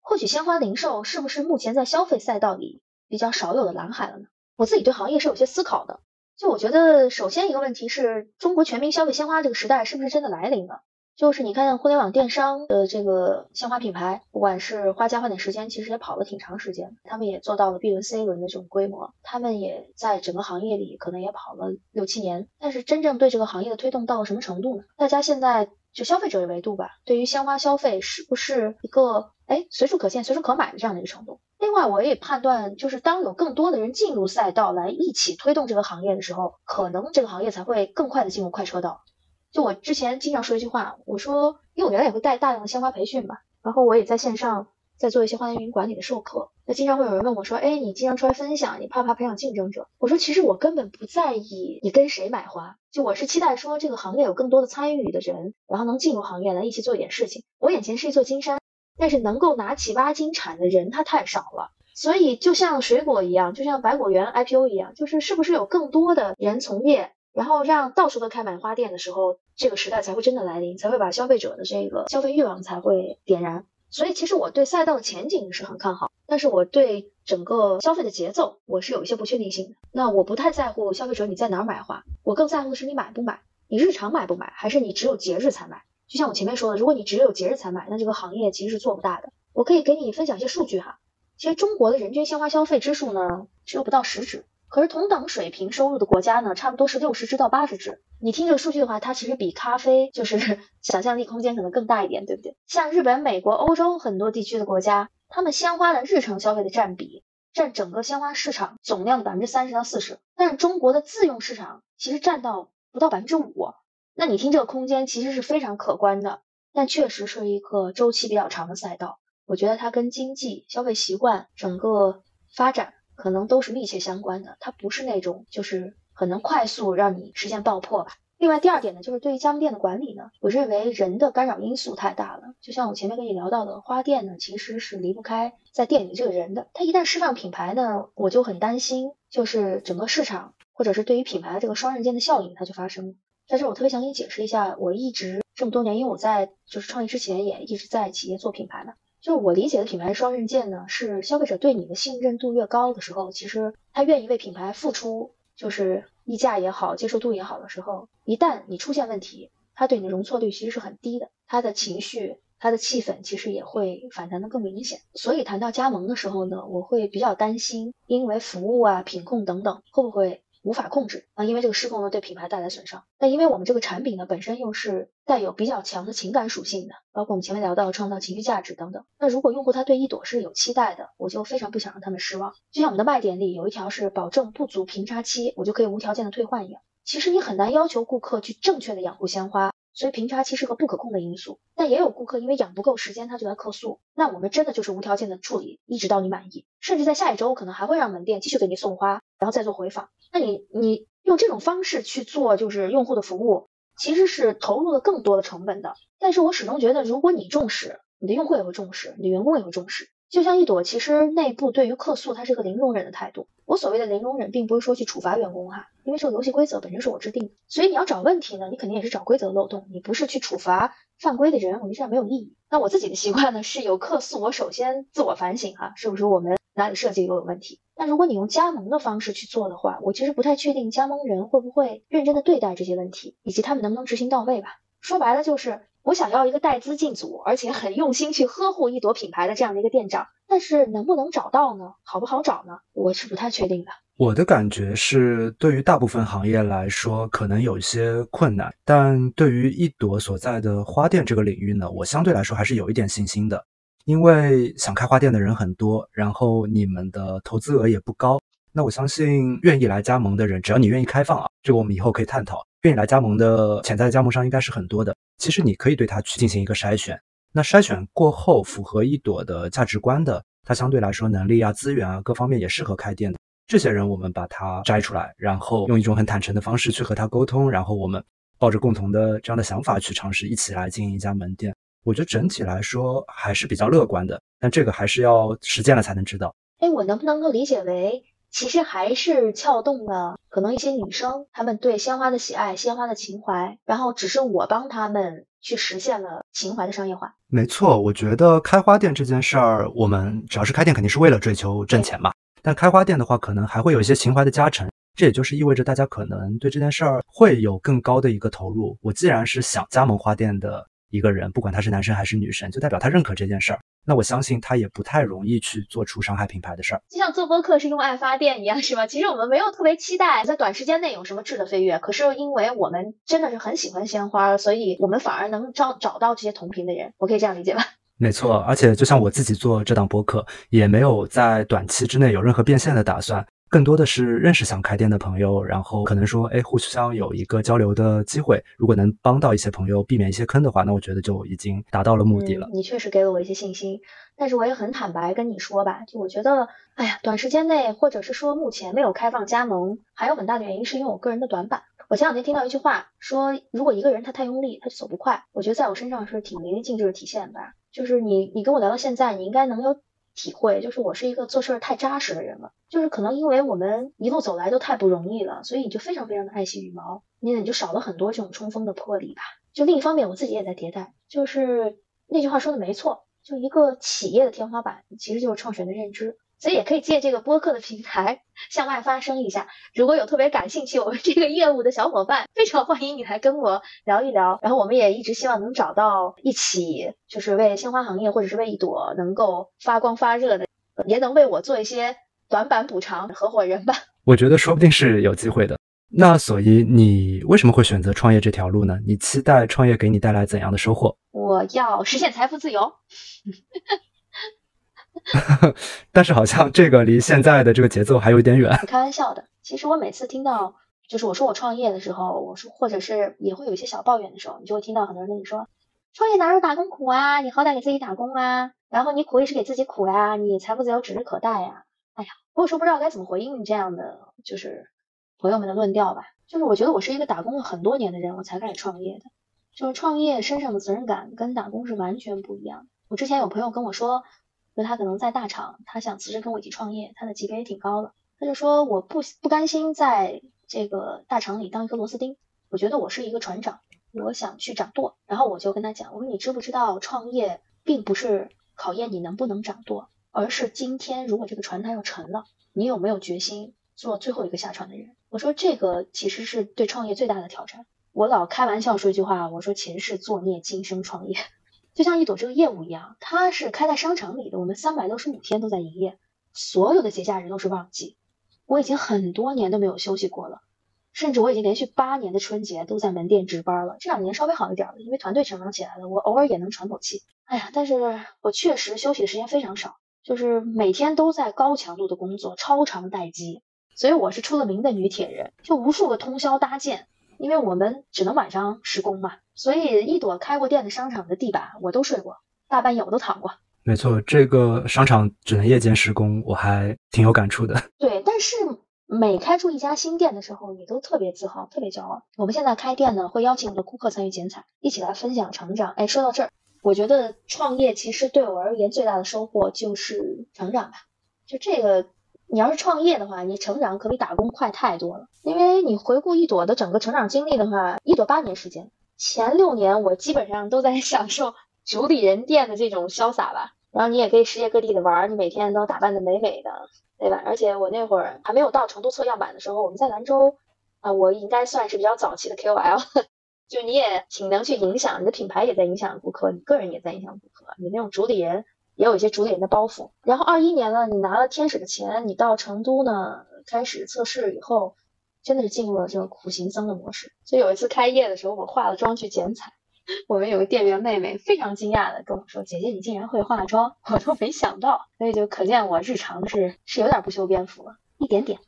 或许鲜花零售是不是目前在消费赛道里比较少有的蓝海了呢？我自己对行业是有些思考的。就我觉得，首先一个问题是中国全民消费鲜花这个时代是不是真的来临了？就是你看互联网电商的这个鲜花品牌，不管是花家花点时间，其实也跑了挺长时间，他们也做到了 B 轮、C 轮的这种规模，他们也在整个行业里可能也跑了六七年。但是真正对这个行业的推动到了什么程度呢？大家现在就消费者的维度吧，对于鲜花消费是不是一个哎随处可见、随处可买的这样的一个程度？另外，我也判断，就是当有更多的人进入赛道来一起推动这个行业的时候，可能这个行业才会更快的进入快车道。就我之前经常说一句话，我说，因为我原来也会带大量的鲜花培训嘛，然后我也在线上在做一些花园运营管理的授课，那经常会有人问我说，哎，你经常出来分享，你怕不怕培养竞争者？我说，其实我根本不在意你跟谁买花，就我是期待说这个行业有更多的参与的人，然后能进入行业来一起做一点事情。我眼前是一座金山，但是能够拿起挖金铲的人他太少了，所以就像水果一样，就像百果园 IPO 一样，就是是不是有更多的人从业？然后让到处都开满花店的时候，这个时代才会真的来临，才会把消费者的这个消费欲望才会点燃。所以其实我对赛道的前景是很看好，但是我对整个消费的节奏我是有一些不确定性的。那我不太在乎消费者你在哪儿买花，我更在乎的是你买不买，你日常买不买，还是你只有节日才买？就像我前面说的，如果你只有节日才买，那这个行业其实是做不大的。我可以给你分享一些数据哈，其实中国的人均鲜花消费支数呢，只有不到十支。可是同等水平收入的国家呢，差不多是六十支到八十支。你听这个数据的话，它其实比咖啡就是 想象力空间可能更大一点，对不对？像日本、美国、欧洲很多地区的国家，他们鲜花的日常消费的占比占整个鲜花市场总量的百分之三十到四十，但是中国的自用市场其实占到不到百分之五。那你听这个空间其实是非常可观的，但确实是一个周期比较长的赛道。我觉得它跟经济、消费习惯整个发展。可能都是密切相关的，它不是那种就是很能快速让你实现爆破吧。另外第二点呢，就是对于加盟店的管理呢，我认为人的干扰因素太大了。就像我前面跟你聊到的，花店呢其实是离不开在店里这个人的。他一旦释放品牌呢，我就很担心，就是整个市场或者是对于品牌的这个双刃剑的效应它就发生了。在这我特别想给你解释一下，我一直这么多年，因为我在就是创业之前也一直在企业做品牌嘛。就是我理解的品牌双刃剑呢，是消费者对你的信任度越高的时候，其实他愿意为品牌付出，就是溢价也好，接受度也好的时候，一旦你出现问题，他对你的容错率其实是很低的，他的情绪、他的气氛其实也会反弹的更明显。所以谈到加盟的时候呢，我会比较担心，因为服务啊、品控等等会不会。无法控制啊，因为这个失控呢对品牌带来损伤。但因为我们这个产品呢本身又是带有比较强的情感属性的，包括我们前面聊到创造情绪价值等等。那如果用户他对一朵是有期待的，我就非常不想让他们失望。就像我们的卖点里有一条是保证不足平差期，我就可以无条件的退换一样。其实你很难要求顾客去正确的养护鲜花。所以平差期是个不可控的因素，但也有顾客因为养不够时间，他就来客诉。那我们真的就是无条件的处理，一直到你满意，甚至在下一周可能还会让门店继续给你送花，然后再做回访。那你你用这种方式去做就是用户的服务，其实是投入了更多的成本的。但是我始终觉得，如果你重视，你的用户也会重视，你的员工也会重视。就像一朵，其实内部对于客诉，它是个零容忍的态度。我所谓的零容忍，并不是说去处罚员工哈，因为这个游戏规则本身是我制定的，所以你要找问题呢，你肯定也是找规则漏洞，你不是去处罚犯规的人，我觉得这样没有意义。那我自己的习惯呢，是有客诉，我首先自我反省哈，是不是我们哪里设计又有问题？那如果你用加盟的方式去做的话，我其实不太确定加盟人会不会认真的对待这些问题，以及他们能不能执行到位吧。说白了就是。我想要一个带资进组，而且很用心去呵护一朵品牌的这样的一个店长，但是能不能找到呢？好不好找呢？我是不太确定的。我的感觉是，对于大部分行业来说，可能有一些困难，但对于一朵所在的花店这个领域呢，我相对来说还是有一点信心的，因为想开花店的人很多，然后你们的投资额也不高，那我相信愿意来加盟的人，只要你愿意开放啊，这个我们以后可以探讨。愿意来加盟的潜在的加盟商应该是很多的。其实你可以对它去进行一个筛选，那筛选过后符合一朵的价值观的，它相对来说能力啊、资源啊各方面也适合开店的这些人，我们把它摘出来，然后用一种很坦诚的方式去和他沟通，然后我们抱着共同的这样的想法去尝试一起来经营一家门店。我觉得整体来说还是比较乐观的，但这个还是要实践了才能知道。哎，我能不能够理解为？其实还是撬动了可能一些女生，她们对鲜花的喜爱、鲜花的情怀，然后只是我帮他们去实现了情怀的商业化。没错，我觉得开花店这件事儿，我们只要是开店，肯定是为了追求挣钱嘛。但开花店的话，可能还会有一些情怀的加成。这也就是意味着大家可能对这件事儿会有更高的一个投入。我既然是想加盟花店的一个人，不管他是男生还是女生，就代表他认可这件事儿。那我相信他也不太容易去做出伤害品牌的事儿。就像做播客是用爱发电一样，是吧？其实我们没有特别期待在短时间内有什么质的飞跃，可是因为我们真的是很喜欢鲜花，所以我们反而能找找到这些同频的人。我可以这样理解吧？没错，而且就像我自己做这档播客，也没有在短期之内有任何变现的打算。更多的是认识想开店的朋友，然后可能说，哎，互相有一个交流的机会。如果能帮到一些朋友避免一些坑的话，那我觉得就已经达到了目的了。你确实给了我一些信心，但是我也很坦白跟你说吧，就我觉得，哎呀，短时间内或者是说目前没有开放加盟，还有很大的原因是因为我个人的短板。我前两天听到一句话，说如果一个人他太用力，他就走不快。我觉得在我身上是挺淋漓尽致的体现吧。就是你，你跟我聊到现在，你应该能有。体会就是我是一个做事儿太扎实的人了，就是可能因为我们一路走来都太不容易了，所以你就非常非常的爱惜羽毛，你也就少了很多这种冲锋的魄力吧。就另一方面，我自己也在迭代，就是那句话说的没错，就一个企业的天花板其实就是创始人的认知。所以也可以借这个播客的平台向外发声一下。如果有特别感兴趣我们这个业务的小伙伴，非常欢迎你来跟我聊一聊。然后我们也一直希望能找到一起，就是为鲜花行业或者是为一朵能够发光发热的，也能为我做一些短板补偿的合伙人吧。我觉得说不定是有机会的。那所以你为什么会选择创业这条路呢？你期待创业给你带来怎样的收获？我要实现财富自由。但是好像这个离现在的这个节奏还有一点远。开玩笑的，其实我每次听到就是我说我创业的时候，我说或者是也会有一些小抱怨的时候，你就会听到很多人跟你说，创业哪有打工苦啊？你好歹给自己打工啊，然后你苦也是给自己苦呀，你财富自由指日可待呀。哎呀，我有时候不知道该怎么回应这样的就是朋友们的论调吧。就是我觉得我是一个打工了很多年的人，我才开始创业的。就是创业身上的责任感跟打工是完全不一样的。我之前有朋友跟我说。就他可能在大厂，他想辞职跟我一起创业，他的级别也挺高的。他就说我不不甘心在这个大厂里当一个螺丝钉，我觉得我是一个船长，我想去掌舵。然后我就跟他讲，我说你知不知道创业并不是考验你能不能掌舵，而是今天如果这个船它要沉了，你有没有决心做最后一个下船的人？我说这个其实是对创业最大的挑战。我老开玩笑说一句话，我说前世作孽，今生创业。就像一朵这个业务一样，它是开在商场里的，我们三百六十五天都在营业，所有的节假日都是旺季。我已经很多年都没有休息过了，甚至我已经连续八年的春节都在门店值班了。这两年稍微好一点了，因为团队成长起来了，我偶尔也能喘口气。哎呀，但是我确实休息的时间非常少，就是每天都在高强度的工作，超长待机。所以我是出了名的女铁人，就无数个通宵搭建。因为我们只能晚上施工嘛，所以一朵开过店的商场的地板我都睡过，大半夜我都躺过。没错，这个商场只能夜间施工，我还挺有感触的。对，但是每开出一家新店的时候，你都特别自豪，特别骄傲。我们现在开店呢，会邀请我的顾客参与剪彩，一起来分享成长。哎，说到这儿，我觉得创业其实对我而言最大的收获就是成长吧，就这个。你要是创业的话，你成长可比打工快太多了。因为你回顾一朵的整个成长经历的话，一朵八年时间，前六年我基本上都在 享受主理人店的这种潇洒吧。然后你也可以世界各地的玩，你每天都打扮的美美的，对吧？而且我那会儿还没有到成都测样板的时候，我们在兰州啊，我应该算是比较早期的 KOL，就你也挺能去影响，你的品牌也在影响顾客，你个人也在影响顾客，你那种主理人。也有一些主理人的包袱。然后二一年呢，你拿了天使的钱，你到成都呢开始测试以后，真的是进入了这个苦行僧的模式。就有一次开业的时候，我化了妆去剪彩，我们有个店员妹妹非常惊讶的跟我说：“姐姐，你竟然会化妆，我都没想到。”所以就可见我日常是是有点不修边幅了，一点点。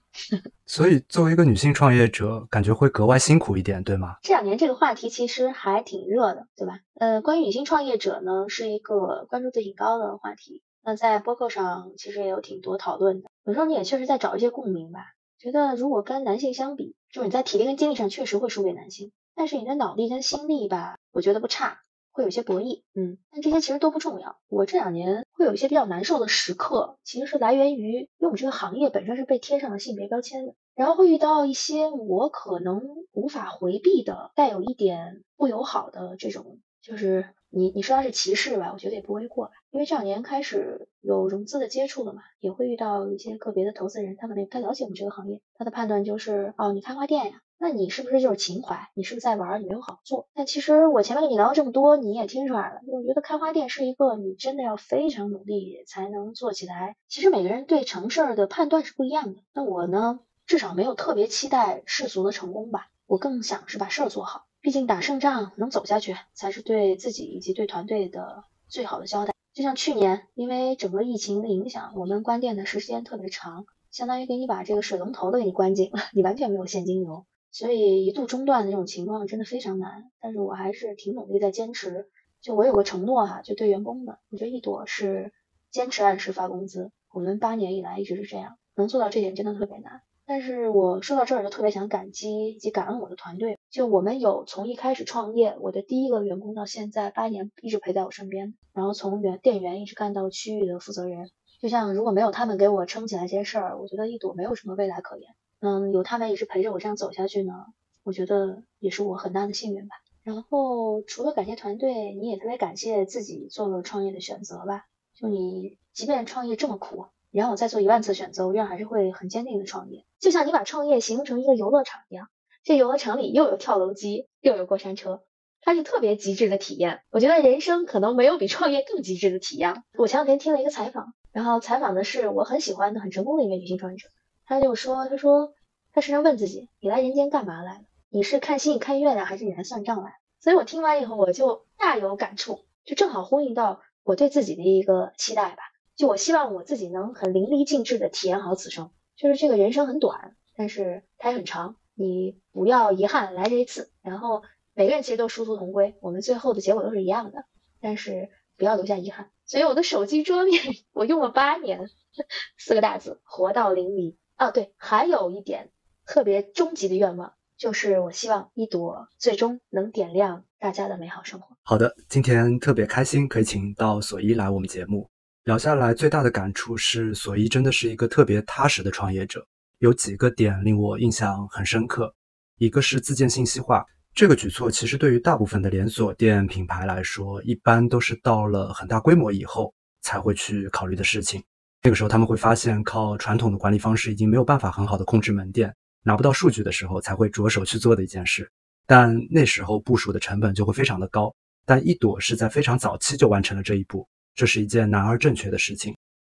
所以，作为一个女性创业者，感觉会格外辛苦一点，对吗？这两年这个话题其实还挺热的，对吧？呃，关于女性创业者呢，是一个关注度挺高的话题。那在播客上其实也有挺多讨论的。有时候你也确实在找一些共鸣吧，觉得如果跟男性相比，就是你在体力跟精力上确实会输给男性，但是你的脑力跟心力吧，我觉得不差。会有些博弈，嗯，但这些其实都不重要。我这两年会有一些比较难受的时刻，其实是来源于，因为我们这个行业本身是被贴上了性别标签的，然后会遇到一些我可能无法回避的、带有一点不友好的这种，就是你你说它是歧视吧，我觉得也不为过吧，因为这两年开始有融资的接触了嘛，也会遇到一些个别的投资人，他可能不太了解我们这个行业，他的判断就是哦，你开花店呀。那你是不是就是情怀？你是不是在玩？你没有好做？但其实我前面跟你聊了这么多，你也听出来了。我觉得开花店是一个你真的要非常努力才能做起来。其实每个人对成事儿的判断是不一样的。那我呢，至少没有特别期待世俗的成功吧。我更想是把事儿做好。毕竟打胜仗能走下去，才是对自己以及对团队的最好的交代。就像去年，因为整个疫情的影响，我们关店的时间特别长，相当于给你把这个水龙头都给你关紧了，你完全没有现金流。所以一度中断的这种情况真的非常难，但是我还是挺努力在坚持。就我有个承诺哈，就对员工的，我觉得一朵是坚持按时发工资。我们八年以来一直是这样，能做到这点真的特别难。但是我说到这儿就特别想感激以及感恩我的团队。就我们有从一开始创业，我的第一个员工到现在八年一直陪在我身边，然后从员店员一直干到区域的负责人。就像如果没有他们给我撑起来这些事儿，我觉得一朵没有什么未来可言。嗯，有他们一直陪着我这样走下去呢，我觉得也是我很大的幸运吧。然后除了感谢团队，你也特别感谢自己做了创业的选择吧。就你即便创业这么苦，你让我再做一万次选择，我依然还是会很坚定的创业。就像你把创业形容成一个游乐场一样，这游乐场里又有跳楼机，又有过山车，它是特别极致的体验。我觉得人生可能没有比创业更极致的体验。我前两天听了一个采访，然后采访的是我很喜欢的、很成功的一位女性创业者。他就说：“他说他时常问自己，你来人间干嘛来了？你是看星星看月亮，还是你来算账来？”所以我听完以后，我就大有感触，就正好呼应到我对自己的一个期待吧。就我希望我自己能很淋漓尽致的体验好此生。就是这个人生很短，但是它也很长，你不要遗憾来这一次。然后每个人其实都殊途同归，我们最后的结果都是一样的，但是不要留下遗憾。所以我的手机桌面 我用了八年，四个大字：活到淋漓。啊，对，还有一点特别终极的愿望，就是我希望一朵最终能点亮大家的美好生活。好的，今天特别开心，可以请到索伊来我们节目聊下来。最大的感触是，索伊真的是一个特别踏实的创业者。有几个点令我印象很深刻，一个是自建信息化这个举措，其实对于大部分的连锁店品牌来说，一般都是到了很大规模以后才会去考虑的事情。那个时候他们会发现，靠传统的管理方式已经没有办法很好的控制门店，拿不到数据的时候才会着手去做的一件事。但那时候部署的成本就会非常的高。但一朵是在非常早期就完成了这一步，这是一件难而正确的事情。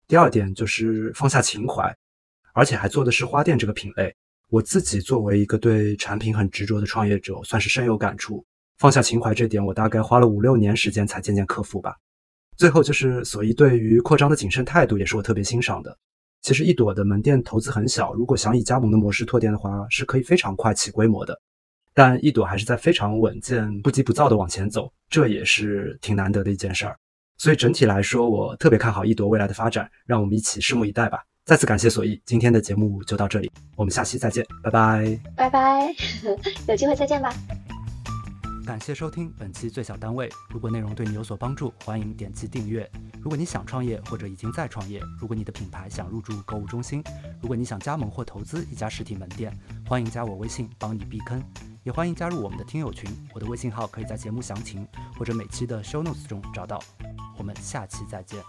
第二点就是放下情怀，而且还做的是花店这个品类。我自己作为一个对产品很执着的创业者，算是深有感触。放下情怀这点，我大概花了五六年时间才渐渐克服吧。最后就是索伊对于扩张的谨慎态度，也是我特别欣赏的。其实一朵的门店投资很小，如果想以加盟的模式拓店的话，是可以非常快起规模的。但一朵还是在非常稳健、不急不躁的往前走，这也是挺难得的一件事儿。所以整体来说，我特别看好一朵未来的发展，让我们一起拭目以待吧。再次感谢索伊，今天的节目就到这里，我们下期再见，拜拜，拜拜，有机会再见吧。感谢收听本期最小单位。如果内容对你有所帮助，欢迎点击订阅。如果你想创业或者已经在创业，如果你的品牌想入驻购物中心，如果你想加盟或投资一家实体门店，欢迎加我微信帮你避坑。也欢迎加入我们的听友群，我的微信号可以在节目详情或者每期的 show notes 中找到。我们下期再见。